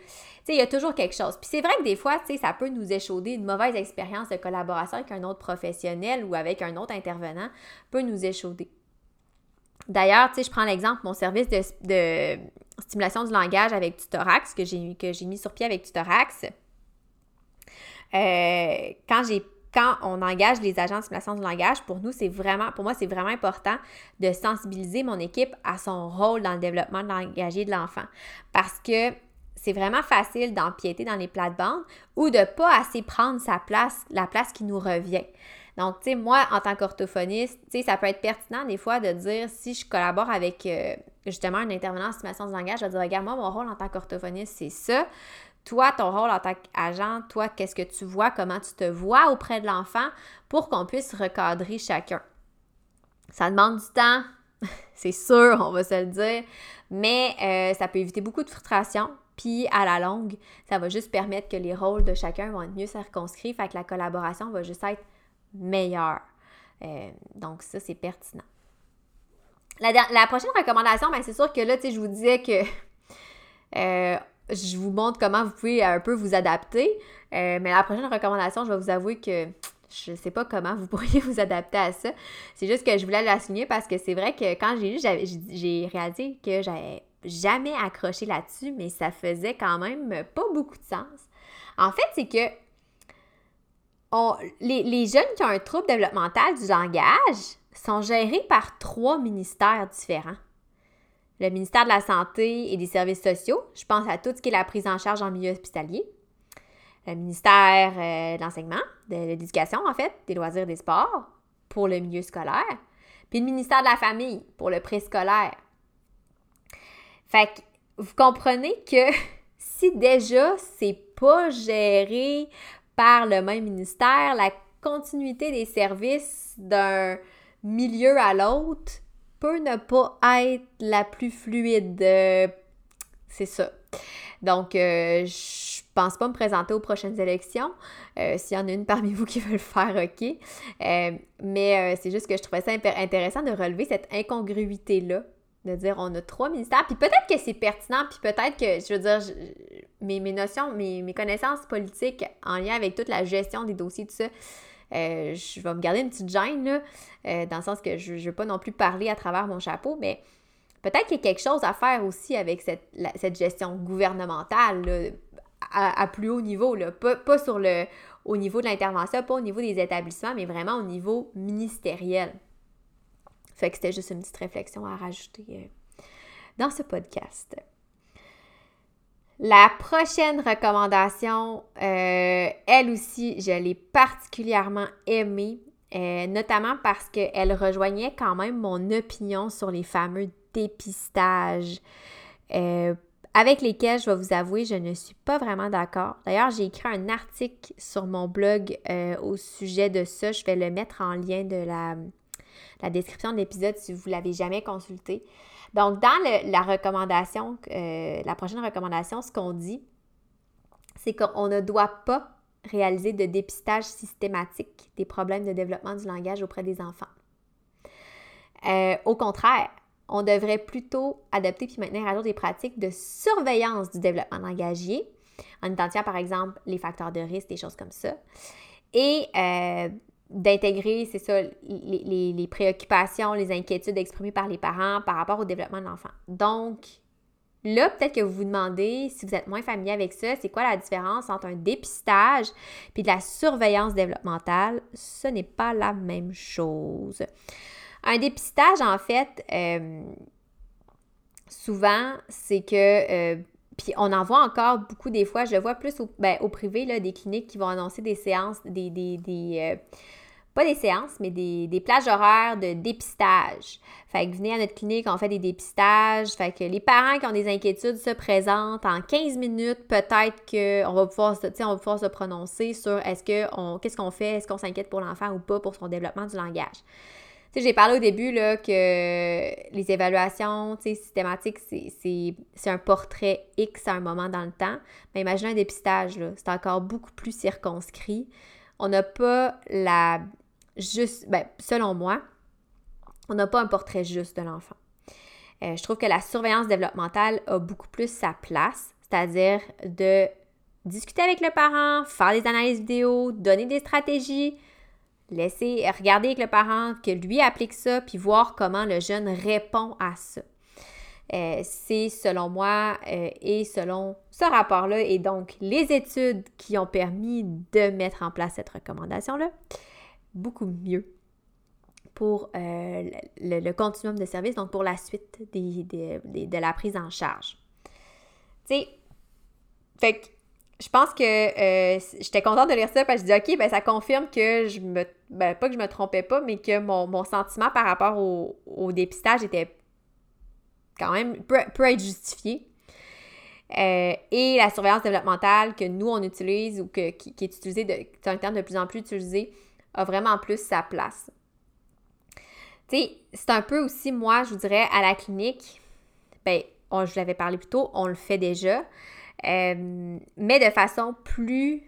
il y a toujours quelque chose. Puis c'est vrai que des fois, ça peut nous échauder une mauvaise expérience de collaboration avec un autre professionnel ou avec un autre intervenant peut nous échauder. D'ailleurs, je prends l'exemple, mon service de, stimulation du langage avec Tutorax que j'ai, que j'ai mis sur pied avec Tutorax. Euh, quand j'ai quand on engage les agents de simulation du langage, pour nous, c'est vraiment, pour moi, c'est vraiment important de sensibiliser mon équipe à son rôle dans le développement de langage de l'enfant. Parce que c'est vraiment facile d'empiéter dans les plates-bandes ou de pas assez prendre sa place, la place qui nous revient. Donc, tu sais, moi, en tant qu'orthophoniste, ça peut être pertinent des fois de dire, si je collabore avec euh, justement un intervenant en simulation du langage, je vais dire, regarde, moi, mon rôle en tant qu'orthophoniste, c'est ça toi, ton rôle en tant qu'agent, toi, qu'est-ce que tu vois, comment tu te vois auprès de l'enfant pour qu'on puisse recadrer chacun. Ça demande du temps, c'est sûr, on va se le dire, mais euh, ça peut éviter beaucoup de frustration. Puis à la longue, ça va juste permettre que les rôles de chacun vont être mieux circonscrits, fait que la collaboration va juste être meilleure. Euh, donc ça, c'est pertinent. La, prochaine recommandation, ben, c'est sûr que là, tu sais, je vous disais que euh, je vous montre comment vous pouvez un peu vous adapter. Euh, mais la prochaine recommandation, je vais vous avouer que je ne sais pas comment vous pourriez vous adapter à ça. C'est juste que je voulais la signer parce que c'est vrai que quand j'ai lu, j'ai réalisé que j'avais jamais accroché là-dessus, mais ça faisait quand même pas beaucoup de sens. En fait, c'est que les jeunes qui ont un trouble développemental du langage sont gérés par trois ministères différents le ministère de la Santé et des Services sociaux. Je pense à tout ce qui est la prise en charge en milieu hospitalier. Le ministère euh, de l'Enseignement, de l'Éducation, en fait, des loisirs et des sports pour le milieu scolaire. Puis le ministère de la Famille pour le préscolaire. Fait que vous comprenez que si déjà c'est pas géré par le même ministère, la continuité des services d'un milieu à l'autre peut ne pas être la plus fluide. Euh, c'est ça. Donc, euh, je pense pas me présenter aux prochaines élections. Euh, s'il y en a une parmi vous qui veut le faire, OK. mais c'est juste que je trouvais ça intéressant de relever cette incongruité-là. De dire, on a trois ministères. Puis peut-être que c'est pertinent, puis peut-être que, je veux dire, mes, mes, notions, mes, mes connaissances politiques en lien avec toute la gestion des dossiers, tout ça, euh, je vais me garder une petite gêne, là, euh, dans le sens que je ne veux pas non plus parler à travers mon chapeau, mais peut-être qu'il y a quelque chose à faire aussi avec cette, gestion gouvernementale à, plus haut niveau, là. Pas, sur le, au niveau de l'intervention, pas au niveau des établissements, mais vraiment au niveau ministériel. Fait que c'était juste une petite réflexion à rajouter euh, dans ce podcast. La prochaine recommandation, euh, elle aussi, je l'ai particulièrement aimée, euh, notamment parce qu'elle rejoignait quand même mon opinion sur les fameux dépistages. Euh, avec lesquels, je vais vous avouer, je ne suis pas vraiment d'accord. D'ailleurs, j'ai écrit un article sur mon blog au sujet de ça. Je vais le mettre en lien de la, la description de l'épisode si vous ne l'avez jamais consulté. Donc, dans la recommandation, euh, la prochaine recommandation, ce qu'on dit, c'est qu'on ne doit pas réaliser de dépistage systématique des problèmes de développement du langage auprès des enfants. Euh, au contraire, on devrait plutôt adopter puis maintenir à jour des pratiques de surveillance du développement langagier, en identifiant par exemple les facteurs de risque, des choses comme ça, et euh, d'intégrer, c'est ça, les, préoccupations, les inquiétudes exprimées par les parents par rapport au développement de l'enfant. Donc, là, peut-être que vous vous demandez, si vous êtes moins familier avec ça, c'est quoi la différence entre un dépistage puis de la surveillance développementale? Ce n'est pas la même chose. Un dépistage, en fait, euh, souvent, c'est que, euh, puis on en voit encore beaucoup des fois, je vois plus au, ben, au privé, là, des cliniques qui vont annoncer des séances, des, des, euh, pas des séances, mais des, plages horaires de dépistage. Fait que venez à notre clinique, on fait des dépistages. Fait que les parents qui ont des inquiétudes se présentent en 15 minutes, peut-être qu'on va pouvoir, on va pouvoir se prononcer sur est-ce que on, qu'est-ce qu'on fait, est-ce qu'on s'inquiète pour l'enfant ou pas pour son développement du langage? J'ai parlé au début là, que les évaluations systématiques, c'est un portrait X à un moment dans le temps. Mais imaginez un dépistage, c'est encore beaucoup plus circonscrit. On n'a pas la juste, ben, selon moi, on n'a pas un portrait juste de l'enfant. Euh, je trouve que la surveillance développementale a beaucoup plus sa place, c'est-à-dire de discuter avec le parent, faire des analyses vidéo, donner des stratégies, Laisser, regarder avec le parent que lui applique ça, puis voir comment le jeune répond à ça. Euh, c'est selon moi euh, et selon ce rapport-là et donc les études qui ont permis de mettre en place cette recommandation-là, beaucoup mieux pour euh, le, continuum de services, donc pour la suite de la prise en charge. Tu sais, fait je pense que euh, j'étais contente de lire ça parce que je dis OK, ben ça confirme que je me. Ben, pas que je me trompais pas, mais que mon, sentiment par rapport au, dépistage était quand même. peut, être justifié. Euh, et la surveillance développementale que nous on utilise ou que, qui, est utilisée, de, c'est un terme de plus en plus utilisé, a vraiment plus sa place. Tu sais, c'est un peu aussi, moi, je vous dirais, à la clinique, ben, je vous l'avais parlé plus tôt, on le fait déjà. Euh, mais de façon plus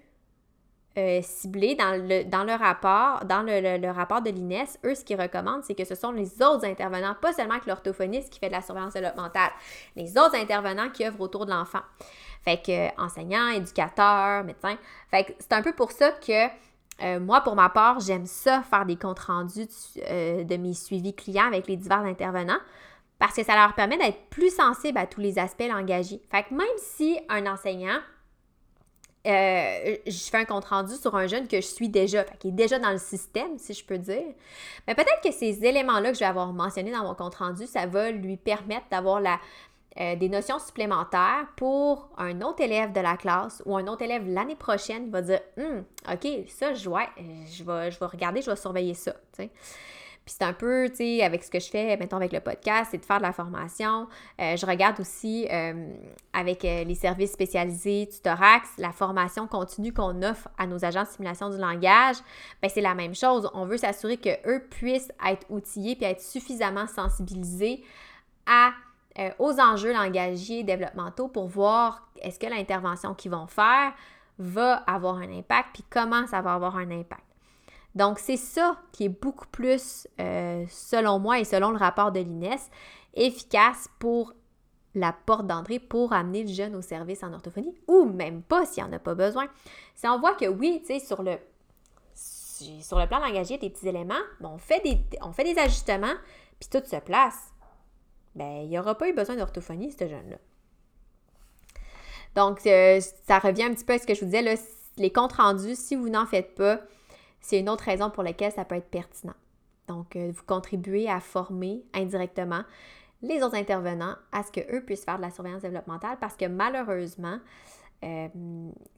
euh, ciblée dans le, dans le rapport, dans le, rapport de l'INES, eux, ce qu'ils recommandent, c'est que ce sont les autres intervenants, pas seulement que l'orthophoniste qui fait de la surveillance développementale, les autres intervenants qui œuvrent autour de l'enfant. Fait que euh, enseignants, éducateurs, médecins. Fait que c'est un peu pour ça que moi, pour ma part, j'aime ça, faire des comptes rendus de mes suivis clients avec les divers intervenants parce que ça leur permet d'être plus sensibles à tous les aspects langagiers. Fait que même si un enseignant, euh, je fais un compte rendu sur un jeune que je suis déjà, qui est déjà dans le système, si je peux dire, mais peut-être que ces éléments-là que je vais avoir mentionnés dans mon compte rendu, ça va lui permettre d'avoir la, euh, des notions supplémentaires pour un autre élève de la classe ou un autre élève l'année prochaine va dire hum, OK, ça, je, ouais, je, vais, je vais regarder, je vais surveiller ça. Puis c'est un peu, tu sais, avec ce que je fais, mettons, avec le podcast, c'est de faire de la formation. Euh, je regarde aussi euh, avec euh, les services spécialisés Tutorax, la formation continue qu'on offre à nos agents de simulation du langage. Bien, c'est la même chose. On veut s'assurer qu'eux puissent être outillés puis être suffisamment sensibilisés à aux enjeux langagiers développementaux pour voir est-ce que l'intervention qu'ils vont faire va avoir un impact, puis comment ça va avoir un impact. Donc, c'est ça qui est beaucoup plus, euh, selon moi et selon le rapport de l'INES, efficace pour la porte d'entrée pour amener le jeune au service en orthophonie ou même pas s'il n'y en a pas besoin. Si on voit que oui, tu sais, sur le, sur le plan langagier, des petits éléments, on, fait des, on fait des ajustements, puis tout se place, ben il n'y aura pas eu besoin d'orthophonie, ce jeune-là. Donc, euh, ça revient un petit peu à ce que je vous disais, là, les comptes rendus, si vous n'en faites pas, c'est une autre raison pour laquelle ça peut être pertinent. Donc, euh, vous contribuez à former indirectement les autres intervenants à ce qu'eux puissent faire de la surveillance développementale parce que malheureusement, euh,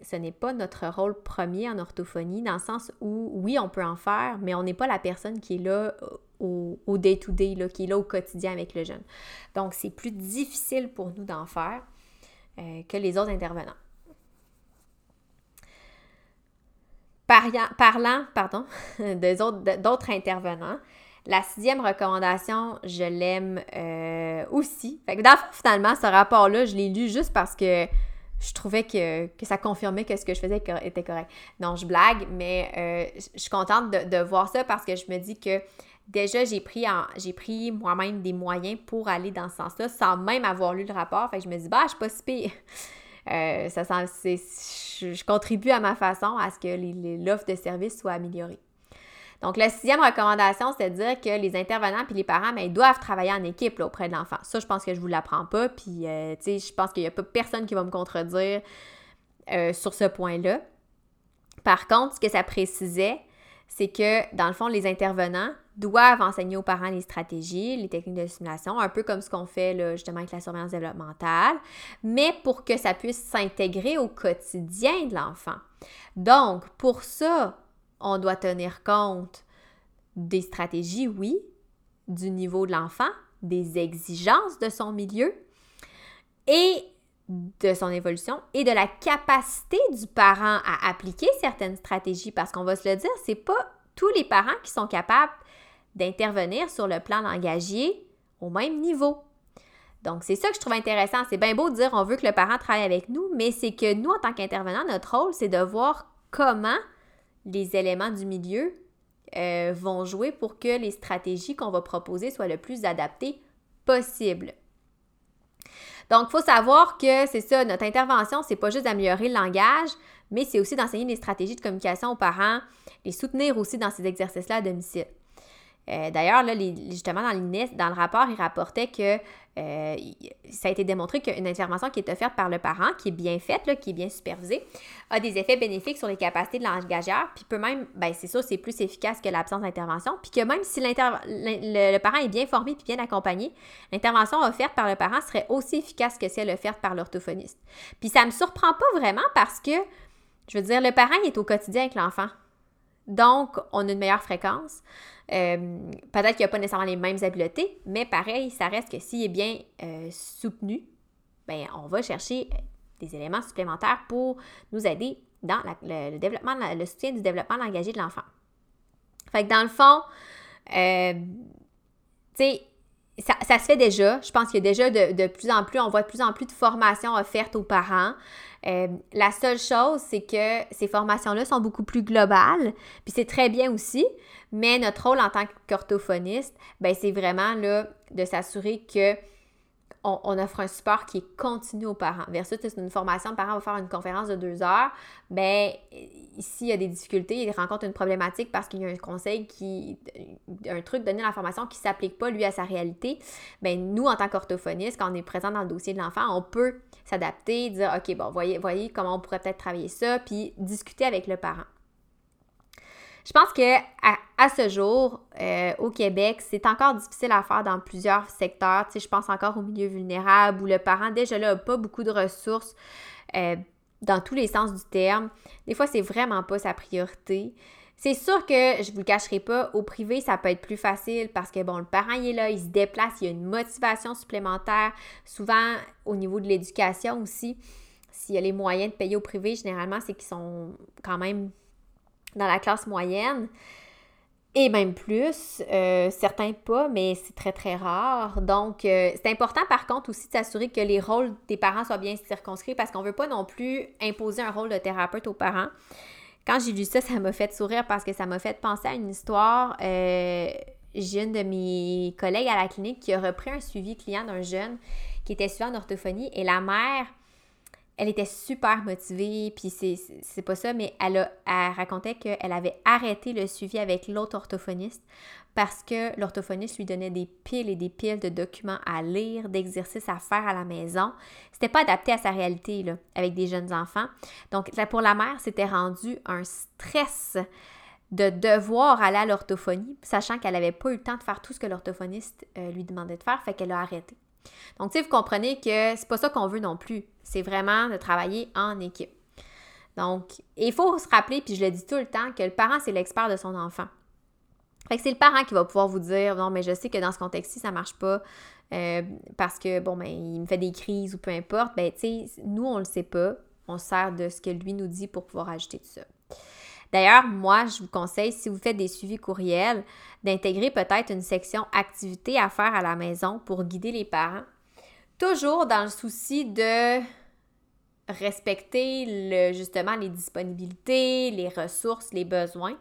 ce n'est pas notre rôle premier en orthophonie, dans le sens où, oui, on peut en faire, mais on n'est pas la personne qui est là au day-to-day, qui est là au quotidien avec le jeune. Donc, c'est plus difficile pour nous d'en faire. que les autres intervenants. Parlant pardon, d'autres intervenants, la sixième recommandation, je l'aime euh, aussi. Fait que finalement, ce rapport-là, je l'ai lu juste parce que je trouvais que, ça confirmait que ce que je faisais était correct. Non, je blague, mais euh, je suis contente de, voir ça parce que je me dis que déjà, j'ai pris, j'ai pris moi-même des moyens pour aller dans ce sens-là sans même avoir lu le rapport. Fait que je me dis, bah, je suis pas si pire. Euh, ça je, contribue à ma façon à ce que l'offre de service soit améliorée. Donc, la sixième recommandation, c'est de dire que les intervenants puis les parents, ben, ils doivent travailler en équipe auprès de l'enfant. Ça, je pense que je ne vous l'apprends pas. Puis, euh, tu sais, je pense qu'il n'y a pas personne qui va me contredire euh, sur ce point-là. Par contre, ce que ça précisait, c'est que, dans le fond, les intervenants doivent enseigner aux parents les stratégies, les techniques de simulation, un peu comme ce qu'on fait là, justement avec la surveillance développementale, mais pour que ça puisse s'intégrer au quotidien de l'enfant. Donc, pour ça, on doit tenir compte des stratégies, oui, du niveau de l'enfant, des exigences de son milieu et de son évolution et de la capacité du parent à appliquer certaines stratégies parce qu'on va se le dire, c'est pas tous les parents qui sont capables d'intervenir sur le plan langagier au même niveau. Donc, c'est ça que je trouve intéressant. C'est bien beau de dire on veut que le parent travaille avec nous, mais c'est que nous, en tant qu'intervenant, notre rôle, c'est de voir comment les éléments du milieu euh, vont jouer pour que les stratégies qu'on va proposer soient le plus adaptées possible. Donc, il faut savoir que c'est ça, notre intervention, c'est pas juste d'améliorer le langage, mais c'est aussi d'enseigner les stratégies de communication aux parents, les soutenir aussi dans ces exercices-là à domicile. Euh, d'ailleurs, justement, dans, dans le rapport, il rapportait que euh, ça a été démontré qu'une intervention qui est offerte par le parent, qui est bien faite, qui est bien supervisée, a des effets bénéfiques sur les capacités de l'engageur, puis peut même, ben c'est ça, c'est plus efficace que l'absence d'intervention, puis que même si le, le, parent est bien formé puis bien accompagné, l'intervention offerte par le parent serait aussi efficace que celle offerte par l'orthophoniste. Puis ça me surprend pas vraiment parce que, je veux dire, le parent est au quotidien avec l'enfant. Donc, on a une meilleure fréquence. Euh, peut-être qu'il n'y a pas nécessairement les mêmes habiletés, mais pareil, ça reste que s'il est bien euh, soutenu, ben, on va chercher des éléments supplémentaires pour nous aider dans le, développement, le soutien du développement engagé de l'enfant. Fait que dans le fond, euh, tu sais, ça, se fait déjà. Je pense qu'il y a déjà de, plus en plus, on voit de plus en plus de formations offertes aux parents. Euh, la seule chose, c'est que ces formations-là sont beaucoup plus globales, puis c'est très bien aussi, mais notre rôle en tant qu'orthophoniste, ben, c'est vraiment là, de s'assurer que on, offre un support qui est continu aux parents. Versus une formation, le parent va faire une conférence de deux heures, ben ici il y a des difficultés, il rencontre une problématique parce qu'il y a un conseil qui, un truc donné à la formation qui ne s'applique pas lui à sa réalité. Ben nous en tant qu'orthophoniste, quand on est présent dans le dossier de l'enfant, on peut s'adapter, dire ok bon voyez voyez comment on pourrait peut-être travailler ça, puis discuter avec le parent. Je pense que à, ce jour, euh, au Québec, c'est encore difficile à faire dans plusieurs secteurs. Tu sais, je pense encore aux milieux vulnérables où le parent, déjà là, n'a pas beaucoup de ressources euh, dans tous les sens du terme. Des fois, c'est vraiment pas sa priorité. C'est sûr que je vous le cacherai pas, au privé, ça peut être plus facile parce que bon, le parent il est là, il se déplace, il y a une motivation supplémentaire. Souvent, au niveau de l'éducation aussi, s'il y a les moyens de payer au privé, généralement, c'est qu'ils sont quand même dans la classe moyenne et même plus. Euh, certains pas, mais c'est très, très rare. Donc, euh, c'est important par contre aussi de s'assurer que les rôles des parents soient bien circonscrits parce qu'on ne veut pas non plus imposer un rôle de thérapeute aux parents. Quand j'ai lu ça, ça m'a fait sourire parce que ça m'a fait penser à une histoire. Euh, j'ai une de mes collègues à la clinique qui a repris un suivi client d'un jeune qui était suivi en orthophonie et la mère elle était super motivée, puis c'est pas ça, mais elle, a, racontait qu'elle avait arrêté le suivi avec l'autre orthophoniste parce que l'orthophoniste lui donnait des piles et des piles de documents à lire, d'exercices à faire à la maison. C'était pas adapté à sa réalité, avec des jeunes enfants. Donc, pour la mère, c'était rendu un stress de devoir aller à l'orthophonie, sachant qu'elle n'avait pas eu le temps de faire tout ce que l'orthophoniste euh, lui demandait de faire, fait qu'elle a arrêté. Donc, tu sais, vous comprenez que c'est pas ça qu'on veut non plus. C'est vraiment de travailler en équipe. Donc, il faut se rappeler, puis je le dis tout le temps, que le parent, c'est l'expert de son enfant. Fait que c'est le parent qui va pouvoir vous dire non, mais je sais que dans ce contexte-ci, ça marche pas euh, parce que, bon, ben, il me fait des crises ou peu importe. Ben, tu sais, nous, on le sait pas. On sert de ce que lui nous dit pour pouvoir ajouter tout ça. D'ailleurs, moi, je vous conseille, si vous faites des suivis courriels, d'intégrer peut-être une section activité à faire à la maison pour guider les parents. Toujours dans le souci de respecter justement les disponibilités, les ressources, les besoins.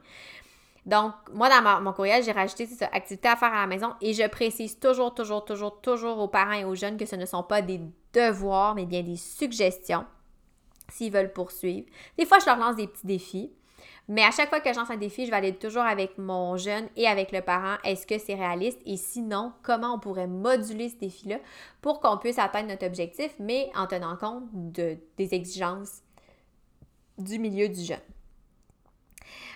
Donc, moi, dans mon courriel, j'ai rajouté ça, activité à faire à la maison et je précise toujours, toujours, toujours, toujours aux parents et aux jeunes que ce ne sont pas des devoirs, mais bien des suggestions s'ils veulent poursuivre. Des fois, je leur lance des petits défis. Mais à chaque fois que je lance un défi, je vais aller toujours avec mon jeune et avec le parent. Est-ce que c'est réaliste? Et sinon, comment on pourrait moduler ce défi-là pour qu'on puisse atteindre notre objectif, mais en tenant compte de, des exigences du milieu du jeune.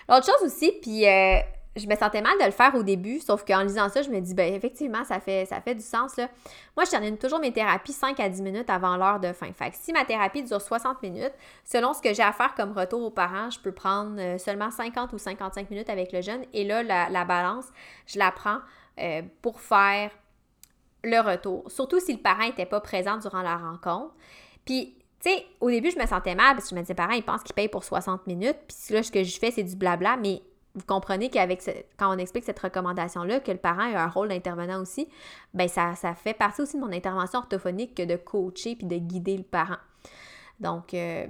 L'autre chose aussi, puis euh, je me sentais mal de le faire au début, sauf qu'en lisant ça, je me dis, ben effectivement, ça fait, du sens. Là. Moi, je termine toujours mes thérapies 5 à 10 minutes avant l'heure de fin. Fait que si ma thérapie dure 60 minutes, selon ce que j'ai à faire comme retour aux parents, je peux prendre euh, seulement 50 ou 55 minutes avec le jeune. Et là, la, balance, je la prends euh, pour faire le retour. Surtout si le parent n'était pas présent durant la rencontre. Puis, tu sais, au début, je me sentais mal parce que je me disais, parents, ils pensent qu'ils payent pour 60 minutes. Puis là, ce que je fais, c'est du blabla. Mais vous comprenez qu'avec quand on explique cette recommandation-là, que le parent a un rôle d'intervenant aussi, ben ça, fait partie aussi de mon intervention orthophonique que de coacher puis de guider le parent. Donc, euh,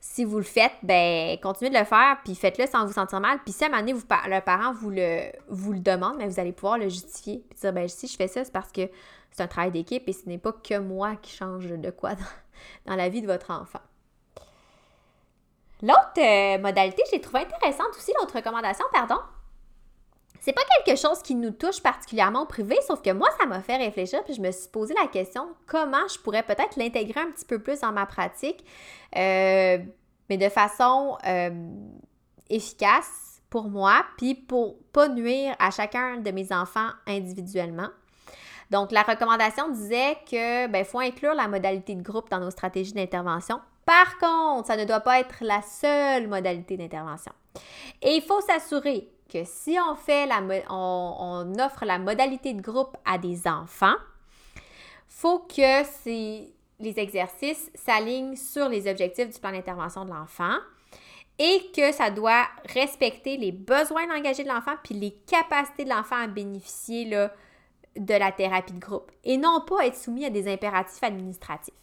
si vous le faites, ben continuez de le faire, puis faites-le sans vous sentir mal. Puis si à un moment donné, le parent vous le, vous le demande, mais ben, vous allez pouvoir le justifier. Puis dire, ben si je fais ça, c'est parce que c'est un travail d'équipe et ce n'est pas que moi qui change de quoi dans la vie de votre enfant. L'autre euh, modalité, je l'ai trouvée intéressante aussi, l'autre recommandation, pardon. C'est pas quelque chose qui nous touche particulièrement au privé, sauf que moi, ça m'a fait réfléchir, puis je me suis posé la question comment je pourrais peut-être l'intégrer un petit peu plus dans ma pratique, euh, mais de façon euh, efficace pour moi, puis pour pas nuire à chacun de mes enfants individuellement. Donc, la recommandation disait que ben, faut inclure la modalité de groupe dans nos stratégies d'intervention par contre, ça ne doit pas être la seule modalité d'intervention. Et il faut s'assurer que si on, offre la modalité de groupe à des enfants, faut que les exercices s'alignent sur les objectifs du plan d'intervention de l'enfant et que ça doit respecter les besoins d'engager de l'enfant puis les capacités de l'enfant à bénéficier de la thérapie de groupe et non pas être soumis à des impératifs administratifs.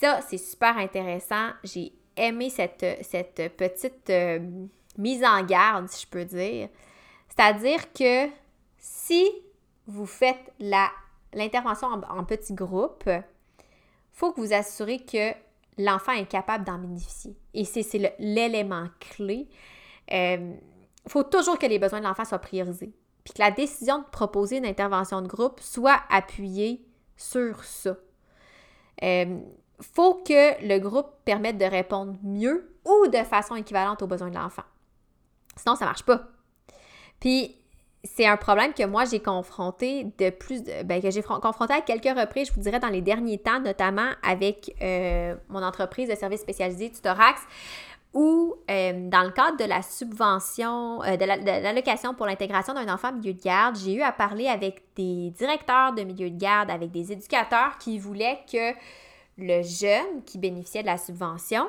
Ça, c'est super intéressant. J'ai aimé cette, cette petite euh, mise en garde, si je peux dire. C'est-à-dire que si vous faites l'intervention en, petit groupe, faut que vous assurez que l'enfant est capable d'en bénéficier. Et c'est l'élément clé. Il euh, faut toujours que les besoins de l'enfant soient priorisés. Puis que la décision de proposer une intervention de groupe soit appuyée sur ça. Euh, faut que le groupe permette de répondre mieux ou de façon équivalente aux besoins de l'enfant. Sinon, ça ne marche pas. Puis, c'est un problème que moi, j'ai confronté de plus, ben, que j'ai confronté à quelques reprises, je vous dirais, dans les derniers temps, notamment avec euh, mon entreprise de services spécialisés Tutorax, où, euh, dans le cadre de la subvention, euh, de l'allocation pour l'intégration d'un enfant milieu de garde, j'ai eu à parler avec des directeurs de milieu de garde, avec des éducateurs qui voulaient que le jeune qui bénéficiait de la subvention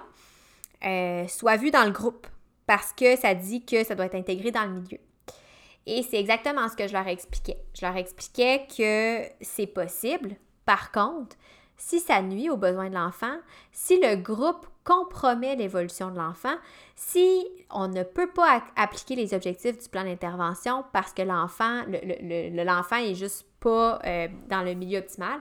euh, soit vu dans le groupe parce que ça dit que ça doit être intégré dans le milieu. Et c'est exactement ce que je leur expliquais. Je leur expliquais que c'est possible. Par contre, si ça nuit aux besoins de l'enfant, si le groupe compromet l'évolution de l'enfant, si on ne peut pas appliquer les objectifs du plan d'intervention parce que l'enfant, l'enfant est juste pas euh, dans le milieu optimal,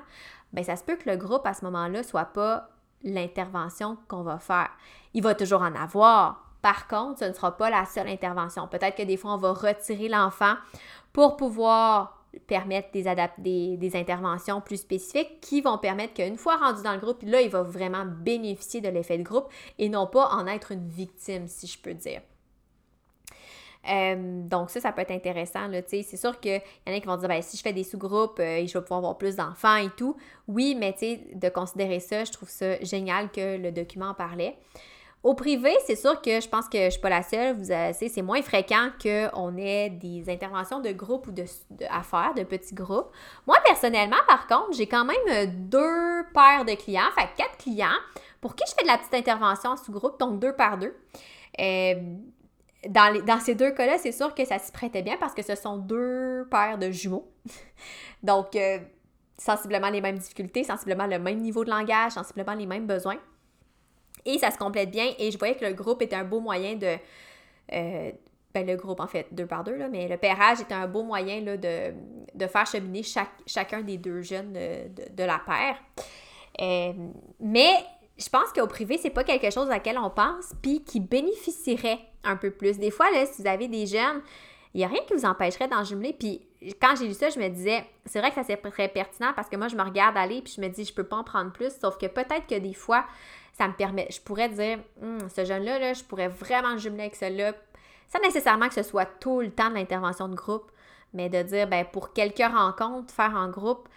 ben ça se peut que le groupe à ce moment-là soit pas l'intervention qu'on va faire. Il va toujours en avoir. Par contre, ce ne sera pas la seule intervention. Peut-être que des fois, on va retirer l'enfant pour pouvoir permettre des, des, interventions plus spécifiques qui vont permettre qu'une fois rendu dans le groupe, là, il va vraiment bénéficier de l'effet de groupe et non pas en être une victime, si je peux dire. Euh, donc ça, ça peut être intéressant. C'est sûr qu'il y en a qui vont dire, ben, si je fais des sous-groupes, euh, je vais pouvoir avoir plus d'enfants et tout. Oui, mais de considérer ça, je trouve ça génial que le document en parlait. Au privé, c'est sûr que je pense que je ne suis pas la seule. Vous c'est moins fréquent qu'on ait des interventions de groupe ou de, de de petits groupes. Moi, personnellement, par contre, j'ai quand même deux paires de clients, enfin quatre clients, pour qui je fais de la petite intervention en sous-groupe, donc deux par deux. Euh, dans, dans, ces deux cas-là, c'est sûr que ça s'y prêtait bien parce que ce sont deux paires de jumeaux. donc, euh, sensiblement les mêmes difficultés, sensiblement le même niveau de langage, sensiblement les mêmes besoins. Et ça se complète bien et je voyais que le groupe était un beau moyen de... Euh, ben le groupe en fait, deux par deux, là, mais le pairage était un beau moyen là, de, de faire cheminer chaque, chacun des deux jeunes de, de, la paire. Euh, mais je pense qu'au privé, c'est pas quelque chose à laquelle on pense, puis qui bénéficierait un peu plus. Des fois, là, si vous avez des jeunes, il n'y a rien qui vous empêcherait d'en jumeler. Puis quand j'ai lu ça, je me disais, c'est vrai que ça c'est très pertinent parce que moi, je me regarde aller, puis je me dis, je peux pas en prendre plus. Sauf que peut-être que des fois, ça me permet, je pourrais dire, hum, ce jeune-là, là, je pourrais vraiment jumeler avec celui-là, sans nécessairement que ce soit tout le temps de l'intervention de groupe, mais de dire, ben, pour quelques rencontres, faire en groupe,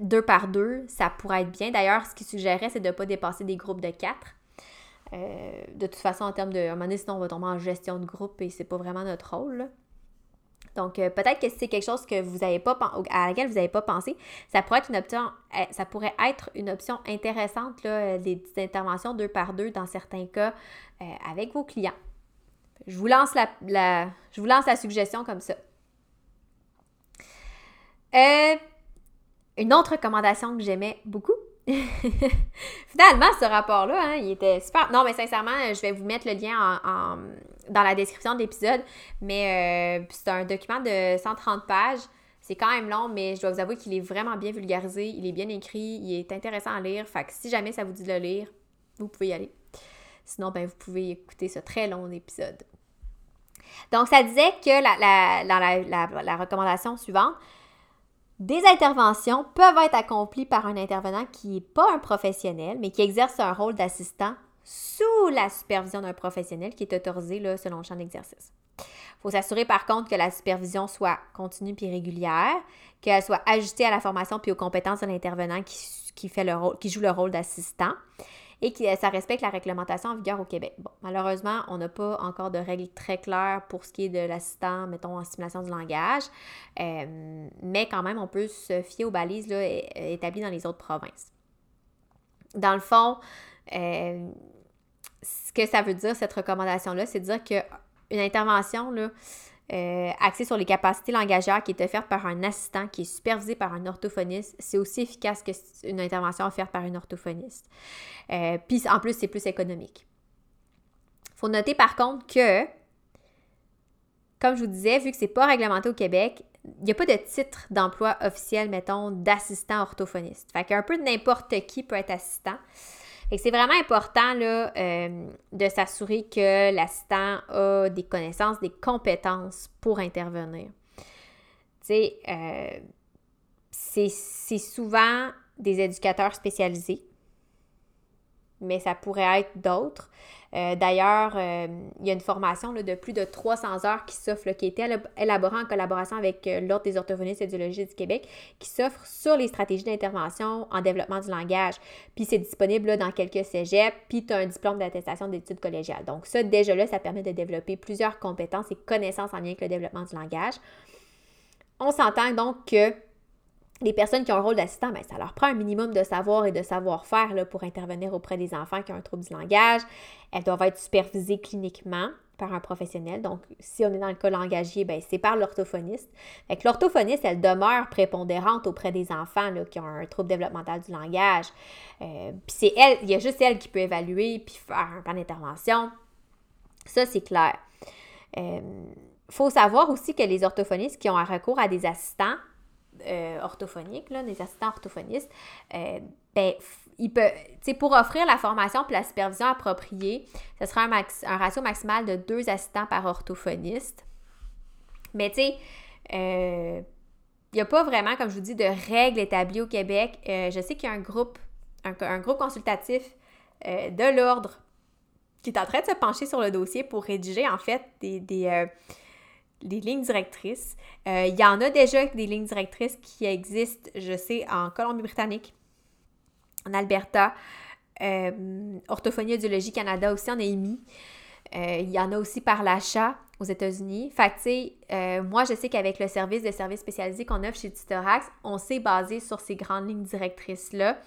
deux par deux, ça pourrait être bien. D'ailleurs, ce qu'il suggérait, c'est de ne pas dépasser des groupes de quatre. Euh, de toute façon, en termes de. À sinon, on va tomber en gestion de groupe et c'est pas vraiment notre rôle. Donc, euh, peut-être que c'est quelque chose que vous pas à laquelle vous n'avez pas pensé, ça pourrait être une option, euh, ça pourrait être une option intéressante, là, interventions deux par deux dans certains cas avec vos clients. Je vous lance la, je vous lance la suggestion comme ça. une autre recommandation que j'aimais beaucoup, Finalement, ce rapport-là, hein, il était super. Non, mais sincèrement, je vais vous mettre le lien en, dans la description de l'épisode. Mais euh, c'est un document de 130 pages. C'est quand même long, mais je dois vous avouer qu'il est vraiment bien vulgarisé. Il est bien écrit. Il est intéressant à lire. Fait que si jamais ça vous dit de le lire, vous pouvez y aller. Sinon, ben, vous pouvez écouter ce très long épisode. Donc, ça disait que la, la, la recommandation suivante, des interventions peuvent être accomplies par un intervenant qui n'est pas un professionnel, mais qui exerce un rôle d'assistant sous la supervision d'un professionnel qui est autorisé là, selon le champ d'exercice. Il faut s'assurer par contre que la supervision soit continue puis régulière, qu'elle soit ajustée à la formation puis aux compétences de l'intervenant qui, joue le rôle d'assistant et que ça respecte la réglementation en vigueur au Québec. Bon, malheureusement, on n'a pas encore de règles très claires pour ce qui est de l'assistant, mettons, en stimulation du langage, euh, mais quand même, on peut se fier aux balises là, établies dans les autres provinces. Dans le fond, euh, ce que ça veut dire, cette recommandation-là, c'est dire qu'une intervention, là, euh, axée sur les capacités langagères qui est offerte par un assistant qui est supervisé par un orthophoniste, c'est aussi efficace qu'une intervention offerte par une orthophoniste. Euh, puis en plus, c'est plus économique. Il faut noter par contre que, comme je vous disais, vu que c'est pas réglementé au Québec, il n'y a pas de titre d'emploi officiel, mettons, d'assistant orthophoniste. Fait qu'un peu n'importe qui peut être assistant. Et c'est vraiment important là, euh, de s'assurer que l'assistant a des connaissances, des compétences pour intervenir. Euh, c'est souvent des éducateurs spécialisés, mais ça pourrait être d'autres. Euh, d'ailleurs, euh, il y a une formation de plus de 300 heures qui s'offre, qui a été élaborée en collaboration avec euh, l'Ordre des orthophonistes et du Québec, qui s'offre sur les stratégies d'intervention en développement du langage. Puis c'est disponible dans quelques cégeps, puis tu as un diplôme d'attestation d'études collégiales. Donc ça, déjà là, ça permet de développer plusieurs compétences et connaissances en lien avec le développement du langage. On s'entend donc que les personnes qui ont le rôle d'assistant, ben, ça leur prend un minimum de savoir et de savoir-faire pour intervenir auprès des enfants qui ont un trouble du langage. Elles doivent être supervisées cliniquement par un professionnel. Donc, si on est dans le cas langagier, ben, c'est par l'orthophoniste. Fait l'orthophoniste, elle demeure prépondérante auprès des enfants qui ont un trouble développemental du langage. Euh, puis c'est elle, il y a juste elle qui peut évaluer puis faire un plan d'intervention. Ça, c'est clair. Il euh, faut savoir aussi que les orthophonistes qui ont un recours à des assistants euh, orthophoniques, là, des assistants orthophonistes, euh, ben, il peut, pour offrir la formation et la supervision appropriée, ce sera un, ratio maximal de deux assistants par orthophoniste. Mais tu sais, euh, il n'y a pas vraiment, comme je vous dis, de règles établies au Québec. je sais qu'il y a un groupe, un, groupe consultatif de l'ordre qui est en train de se pencher sur le dossier pour rédiger en fait des, des lignes directrices. Euh, il y en a déjà des lignes directrices qui existent, je sais, en Colombie-Britannique, en Alberta. Euh, Orthophonie Audiologie Canada aussi en a émis. Euh, il y en a aussi par l'achat aux États-Unis. Fait tu sais, euh, moi, je sais qu'avec le service de services spécialisés qu'on offre chez Tutorax, on s'est basé sur ces grandes lignes directrices-là,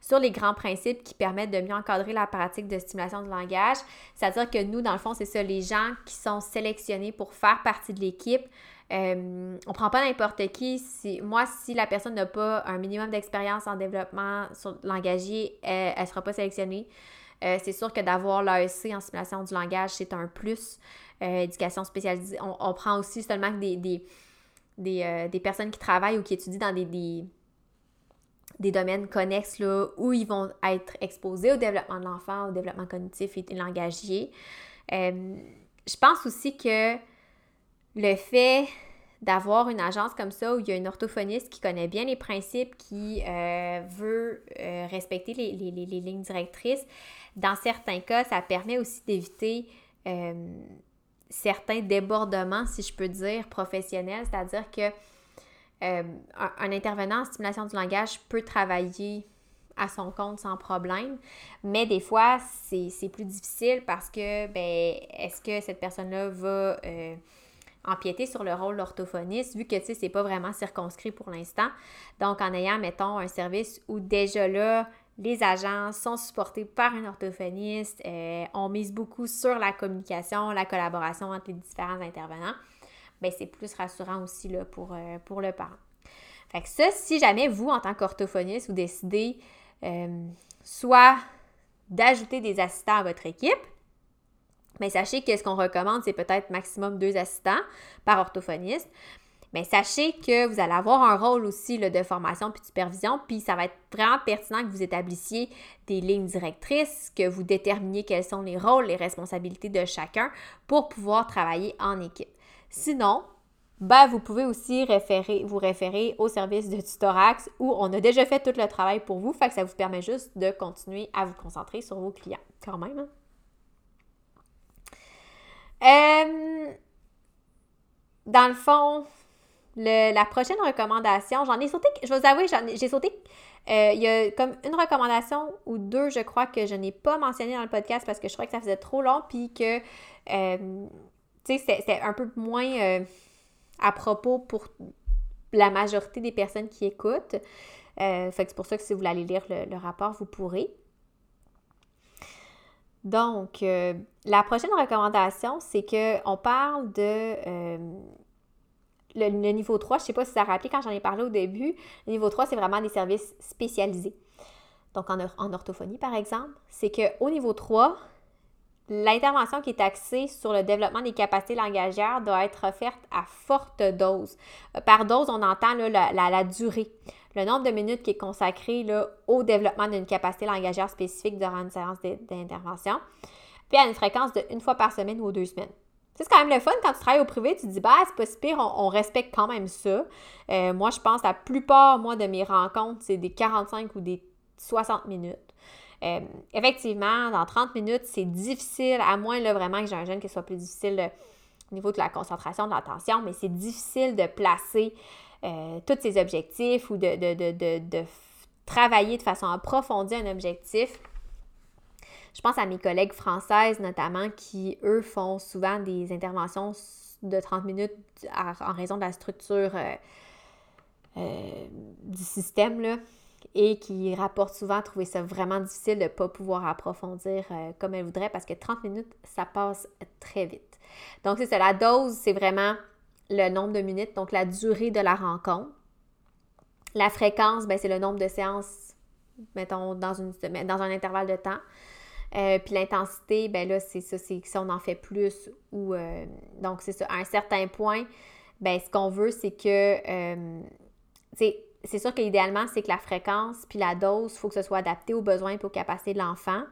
sur les grands principes qui permettent de mieux encadrer la pratique de stimulation de langage. C'est-à-dire que nous, dans le fond, c'est ça, les gens qui sont sélectionnés pour faire partie de l'équipe, euh, on prend pas n'importe qui. Si, moi, si la personne n'a pas un minimum d'expérience en développement sur langagier, elle ne sera pas sélectionnée. Euh, c'est sûr que d'avoir l'AEC en simulation du langage, c'est un plus. Euh, éducation spécialisée. On, prend aussi seulement des, des, euh, des, personnes qui travaillent ou qui étudient dans des, des, domaines connexes là, où ils vont être exposés au développement de l'enfant, au développement cognitif et langagier. je pense aussi que le fait d'avoir une agence comme ça où il y a une orthophoniste qui connaît bien les principes, qui veut respecter les, les, lignes directrices, dans certains cas, ça permet aussi d'éviter euh, certains débordements, si je peux dire, professionnels, c'est-à-dire que euh, un, intervenant en stimulation du langage peut travailler à son compte sans problème, mais des fois, c'est plus difficile parce que, ben, est-ce que cette personne-là va euh, empiéter sur le rôle d'orthophoniste, vu que, tu sais, c'est pas vraiment circonscrit pour l'instant. Donc, en ayant, mettons, un service où déjà là, les agents sont supportés par un orthophoniste. Euh, on mise beaucoup sur la communication, la collaboration entre les différents intervenants. Bien, c'est plus rassurant aussi euh, pour le parent. Fait ça, si jamais vous, en tant qu'orthophoniste, vous décidez euh, soit d'ajouter des assistants à votre équipe, mais sachez que ce qu'on recommande, c'est peut-être maximum deux assistants par orthophoniste mais sachez que vous allez avoir un rôle aussi de formation puis de supervision, puis ça va être vraiment pertinent que vous établissiez des lignes directrices, que vous déterminiez quels sont les rôles, les responsabilités de chacun pour pouvoir travailler en équipe. Sinon, ben, vous pouvez aussi vous référer au service de Tutorax où on a déjà fait tout le travail pour vous, ça vous permet juste de continuer à vous concentrer sur vos clients, quand même. Hein? Euh, dans le fond, la prochaine recommandation, j'en ai sauté, je vais vous avouer, j'ai sauté, euh, il y a comme une recommandation ou deux, je crois, que je n'ai pas mentionné dans le podcast parce que je crois que ça faisait trop long, puis que, euh, tu sais, c'était un peu moins euh, à propos pour la majorité des personnes qui écoutent. fait que c'est pour ça que si vous voulez lire le, le rapport, vous pourrez. Donc, la prochaine recommandation, c'est qu'on parle de le, niveau 3, je ne sais pas si ça a rappelé quand j'en ai parlé au début, le niveau 3, c'est vraiment des services spécialisés. Donc en, orthophonie, par exemple, c'est qu'au niveau 3, l'intervention qui est axée sur le développement des capacités langagières doit être offerte à forte dose. Euh, par dose, on entend la, durée, le nombre de minutes qui est consacré au développement d'une capacité langagière spécifique durant une séance d'intervention, puis à une fréquence de une fois par semaine ou deux semaines c'est quand même le fun quand tu travailles au privé, tu te dis, bah, c'est pas si pire, on, respecte quand même ça. Euh, moi, je pense la plupart, moi, de mes rencontres, c'est des 45 ou des 60 minutes. Euh, effectivement, dans 30 minutes, c'est difficile, à moins là, vraiment que j'ai un jeune qui soit plus difficile euh, au niveau de la concentration, de l'attention, mais c'est difficile de placer tous ses objectifs ou de, de, travailler de façon approfondie un objectif je pense à mes collègues françaises notamment qui, eux, font souvent des interventions de 30 minutes en raison de la structure euh, euh, du système, là, et qui rapportent souvent trouver ça vraiment difficile de ne pas pouvoir approfondir euh, comme elles voudraient parce que 30 minutes, ça passe très vite. Donc, c'est ça, la dose, c'est vraiment le nombre de minutes, donc la durée de la rencontre. La fréquence, ben, c'est le nombre de séances, mettons, dans, une, dans un intervalle de temps. Euh, puis l'intensité, ben là, c'est ça, c'est si on en fait plus ou euh, donc c'est ça. À un certain point, ben ce qu'on veut, c'est que euh, c'est sûr qu'idéalement, c'est que la fréquence puis la dose, il faut que ce soit adapté aux besoins et aux capacités de l'enfant.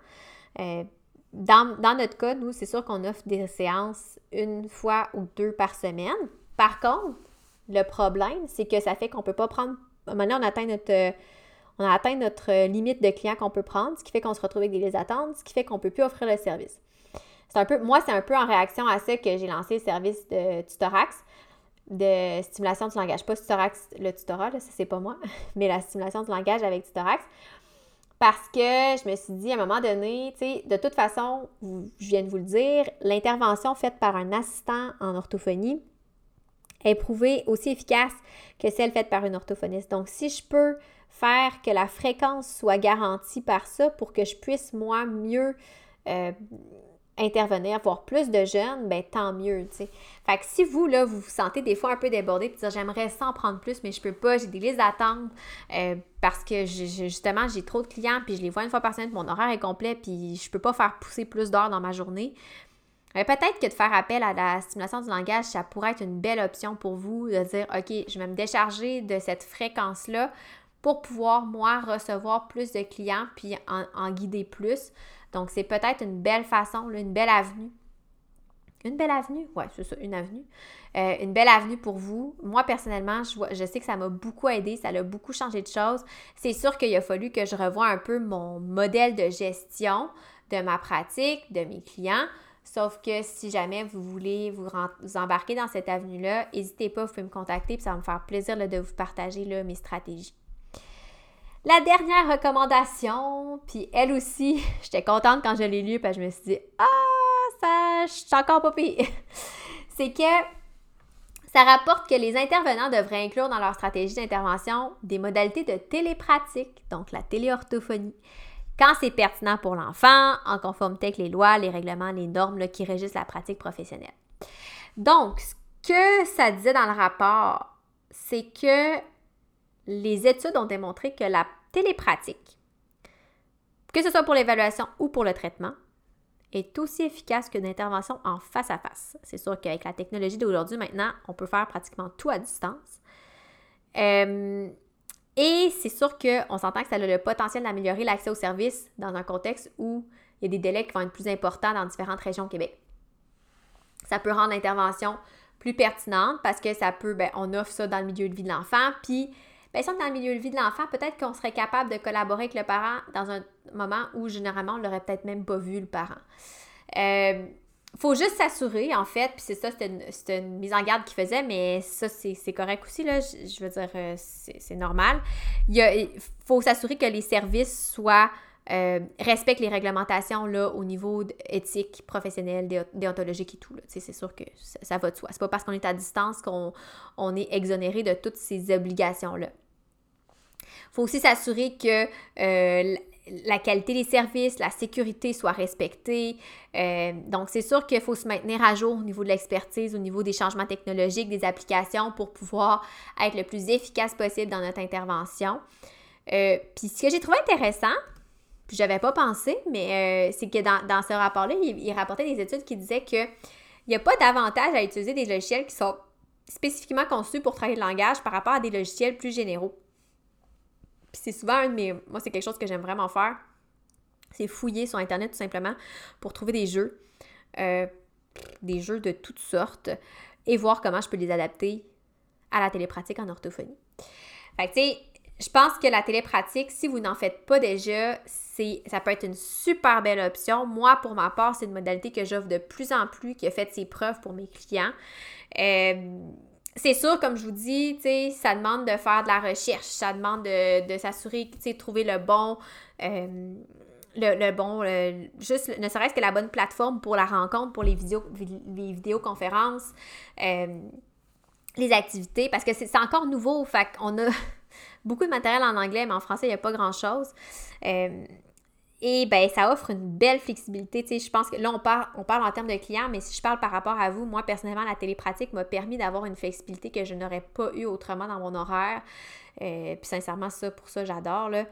Dans, dans, notre cas, nous, c'est sûr qu'on offre des séances une fois ou deux par semaine. Par contre, le problème, c'est que ça fait qu'on ne peut pas prendre. Maintenant, on atteint notre on a atteint notre euh, limite de clients qu'on peut prendre, ce qui fait qu'on se retrouve avec des listes d'attente, ce qui fait qu'on ne peut plus offrir le service. C'est un peu, moi, c'est un peu en réaction à ça que j'ai lancé le service de Tutorax, de stimulation du langage. Pas Tutorax, le tutorat, ça c'est pas moi, mais la stimulation du langage avec Tutorax. parce que je me suis dit à un moment donné, tu sais, de toute façon, je viens de vous le dire, l'intervention faite par un assistant en orthophonie est prouvée aussi efficace que celle faite par une orthophoniste. Donc, si je peux faire que la fréquence soit garantie par ça pour que je puisse, moi, mieux euh, intervenir, voir plus de jeunes, ben tant mieux, tu sais. Fait que si vous, là, vous vous sentez des fois un peu débordé, puis dire j'aimerais ça en prendre plus, mais je peux pas, j'ai des listes d'attente euh, parce que justement, j'ai trop de clients, puis je les vois une fois par semaine, mon horaire est complet, puis je peux pas faire pousser plus d'heures dans ma journée. Euh, peut-être que de faire appel à la stimulation du langage, ça pourrait être une belle option pour vous de dire OK, je vais me décharger de cette fréquence-là pour pouvoir, moi, recevoir plus de clients puis en guider plus. Donc, c'est peut-être une belle façon, une belle avenue. Une belle avenue? Ouais, c'est ça, une avenue. Euh, une belle avenue pour vous. Moi, personnellement, je, sais que ça m'a beaucoup aidé, ça a beaucoup changé de choses. C'est sûr qu'il a fallu que je revoie un peu mon modèle de gestion de ma pratique, de mes clients. Sauf que si jamais vous voulez vous, embarquer dans cette avenue-là, n'hésitez pas, vous pouvez me contacter, puis ça va me faire plaisir de vous partager mes stratégies. La dernière recommandation, puis elle aussi, j'étais contente quand je l'ai lue, parce je me suis dit, ah, ça, je suis encore pas pire. C'est que ça rapporte que les intervenants devraient inclure dans leur stratégie d'intervention des modalités de télépratique, donc la téléorthophonie, quand c'est pertinent pour l'enfant, en conformité avec les lois, les règlements, les normes qui régissent la pratique professionnelle. Donc, ce que ça disait dans le rapport, c'est que les études ont démontré que la télépratique, que ce soit pour l'évaluation ou pour le traitement, est aussi efficace qu'une intervention en face à face. C'est sûr qu'avec la technologie d'aujourd'hui, maintenant, on peut faire pratiquement tout à distance. Euh, et c'est sûr qu'on s'entend que ça a le potentiel d'améliorer l'accès aux services dans un contexte où il y a des délais qui vont être plus importants dans différentes régions au Québec. Ça peut rendre l'intervention plus pertinente parce que ça peut, ben, on offre ça dans le milieu de vie de l'enfant, puis ben, dans le milieu de vie de l'enfant, peut-être qu'on serait capable de collaborer avec le parent dans un moment où généralement on l'aurait peut-être même pas vu le parent. Euh, faut juste s'assurer, en fait, puis c'est ça, c'était une, mise en garde qu'il faisait, mais ça, c'est correct aussi, là, je, veux dire, euh, c'est normal. Il, faut s'assurer que les services soient euh, respectent les réglementations là, au niveau éthique, professionnel, déontologique et tout. C'est sûr que ça, va de soi. C'est pas parce qu'on est à distance qu'on on est exonéré de toutes ces obligations-là faut aussi s'assurer que euh, la qualité des services, la sécurité soit respectée. Euh, donc, c'est sûr qu'il faut se maintenir à jour au niveau de l'expertise, au niveau des changements technologiques, des applications pour pouvoir être le plus efficace possible dans notre intervention. Euh, puis, ce que j'ai trouvé intéressant, puis j'avais pas pensé, mais c'est que dans, ce rapport-là, il, il, rapportait des études qui disaient qu'il n'y a pas d'avantage à utiliser des logiciels qui sont spécifiquement conçus pour travailler le langage par rapport à des logiciels plus généraux c'est souvent un de mes. Moi, c'est quelque chose que j'aime vraiment faire. C'est fouiller sur Internet tout simplement pour trouver des jeux. Euh, des jeux de toutes sortes et voir comment je peux les adapter à la télépratique en orthophonie. Fait que, tu sais, je pense que la télépratique, si vous n'en faites pas déjà, c'est, ça peut être une super belle option. Moi, pour ma part, c'est une modalité que j'offre de plus en plus, qui a fait ses preuves pour mes clients. Euh, c'est sûr, comme je vous dis, ça demande de faire de la recherche, ça demande de, s'assurer, tu sais, trouver le bon, euh, le, bon, juste ne serait-ce que la bonne plateforme pour la rencontre, pour les, vidéos, les vidéoconférences, euh, les activités, parce que c'est encore nouveau, fait qu'on a beaucoup de matériel en anglais, mais en français, il n'y a pas grand-chose. Euh, et ben ça offre une belle flexibilité. Tu sais, je pense que là, on parle, on parle en termes de clients, mais si je parle par rapport à vous, moi, personnellement, la télépratique m'a permis d'avoir une flexibilité que je n'aurais pas eu autrement dans mon horaire. Euh, puis sincèrement, ça, pour ça, j'adore. Là.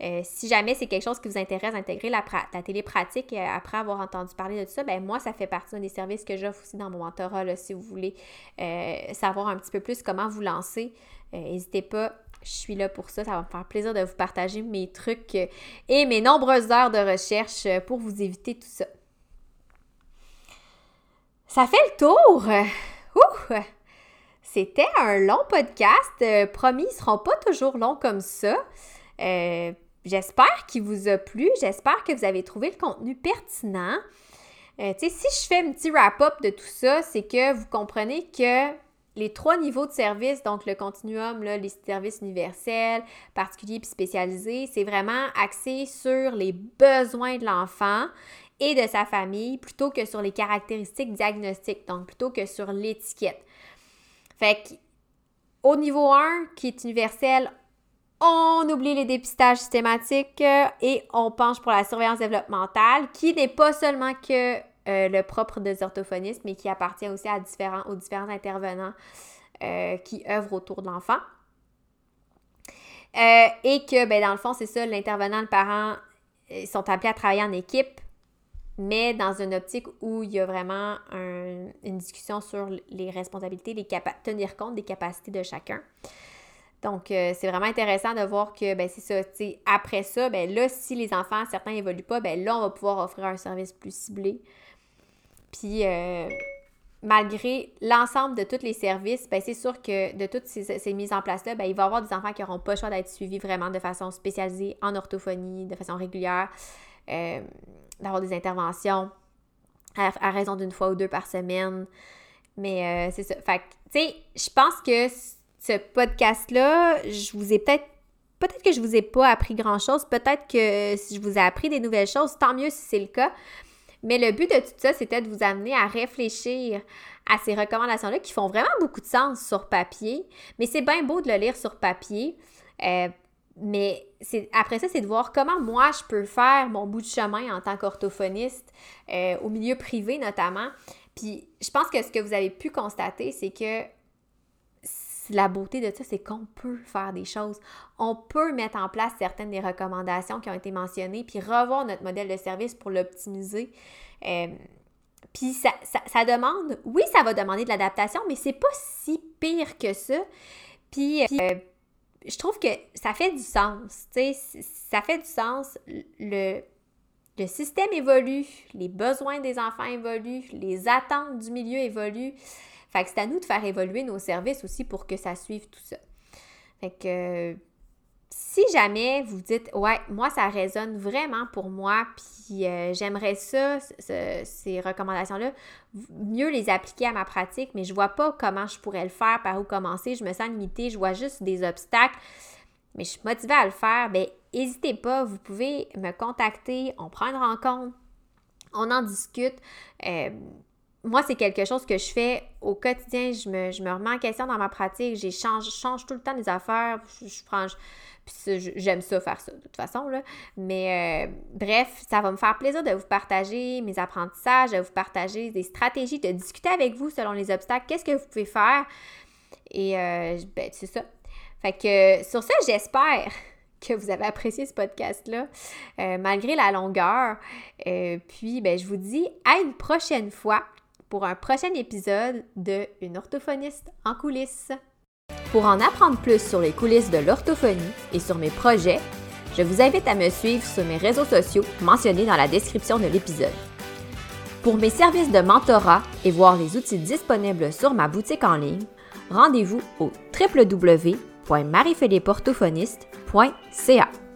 Euh, si jamais c'est quelque chose qui vous intéresse d'intégrer la, la télépratique euh, après avoir entendu parler de ça, ben moi, ça fait partie des services que j'offre aussi dans mon mentorat. Là, si vous voulez savoir un petit peu plus comment vous lancer, n'hésitez pas je suis là pour ça. Ça va me faire plaisir de vous partager mes trucs et mes nombreuses heures de recherche pour vous éviter tout ça. Ça fait le tour! C'était un long podcast. promis, ils ne seront pas toujours longs comme ça. Euh, j'espère qu'il vous a plu. J'espère que vous avez trouvé le contenu pertinent. Euh, si je fais un petit wrap-up de tout ça, c'est que vous comprenez que les trois niveaux de service, donc le continuum, les services universels, particuliers puis spécialisés, c'est vraiment axé sur les besoins de l'enfant et de sa famille plutôt que sur les caractéristiques diagnostiques, donc plutôt que sur l'étiquette. Fait que, au niveau 1, qui est universel, on oublie les dépistages systématiques euh, et on penche pour la surveillance développementale, qui n'est pas seulement que euh, le propre des orthophonistes, mais qui appartient aussi aux différents intervenants euh, qui œuvrent autour de l'enfant. et que, ben, dans le fond, c'est ça, l'intervenant, le parent, ils sont appelés à travailler en équipe, mais dans une optique où il y a vraiment une discussion sur les responsabilités, les tenir compte des capacités de chacun. Donc, euh, c'est vraiment intéressant de voir que, ben, c'est ça, après ça, ben là, si les enfants, certains n'évoluent pas, ben là, on va pouvoir offrir un service plus ciblé. Puis, euh, malgré l'ensemble de tous les services, ben, c'est sûr que de toutes ces, mises en place-là, ben, il va y avoir des enfants qui n'auront pas le choix d'être suivis vraiment de façon spécialisée en orthophonie, de façon régulière, euh, d'avoir des interventions à, raison d'une fois ou deux par semaine. Mais c'est ça. Fait tu sais, je pense que ce podcast-là, je vous ai peut-être peut-être que je vous ai pas appris grand-chose, peut-être que si je vous ai appris des nouvelles choses, tant mieux si c'est le cas. Mais le but de tout ça, c'était de vous amener à réfléchir à ces recommandations-là qui font vraiment beaucoup de sens sur papier. Mais c'est bien beau de le lire sur papier. Euh, mais après ça, c'est de voir comment moi, je peux faire mon bout de chemin en tant qu'orthophoniste, euh, au milieu privé notamment. Puis je pense que ce que vous avez pu constater, c'est que la beauté de ça, c'est qu'on peut faire des choses. On peut mettre en place certaines des recommandations qui ont été mentionnées, puis revoir notre modèle de service pour l'optimiser. Euh, puis ça, demande, oui, ça va demander de l'adaptation, mais c'est pas si pire que ça. Puis, euh, je trouve que ça fait du sens, tu sais, ça fait du sens. Le système évolue, les besoins des enfants évoluent, les attentes du milieu évoluent. Fait que c'est à nous de faire évoluer nos services aussi pour que ça suive tout ça. Fait que si jamais vous dites ouais, moi ça résonne vraiment pour moi, puis euh, j'aimerais ça, ces recommandations-là, mieux les appliquer à ma pratique, mais je vois pas comment je pourrais le faire, par où commencer, je me sens limitée, je vois juste des obstacles, mais je suis motivée à le faire, bien n'hésitez pas, vous pouvez me contacter, on prend une rencontre, on en discute. Euh, moi, c'est quelque chose que je fais au quotidien. Je me, je me remets en question dans ma pratique. Je change, change tout le temps des affaires. Je, prends. puis j'aime ça faire ça, de toute façon. Là. Mais euh, bref, ça va me faire plaisir de vous partager mes apprentissages, de vous partager des stratégies, de discuter avec vous selon les obstacles. Qu'est-ce que vous pouvez faire? Et euh, ben, c'est ça. Fait que sur ça, j'espère que vous avez apprécié ce podcast-là, euh, malgré la longueur. puis, ben, je vous dis à une prochaine fois pour un prochain épisode de Une orthophoniste en coulisses. Pour en apprendre plus sur les coulisses de l'orthophonie et sur mes projets, je vous invite à me suivre sur mes réseaux sociaux mentionnés dans la description de l'épisode. Pour mes services de mentorat et voir les outils disponibles sur ma boutique en ligne, rendez-vous au www.mariephilippeorthophoniste.ca.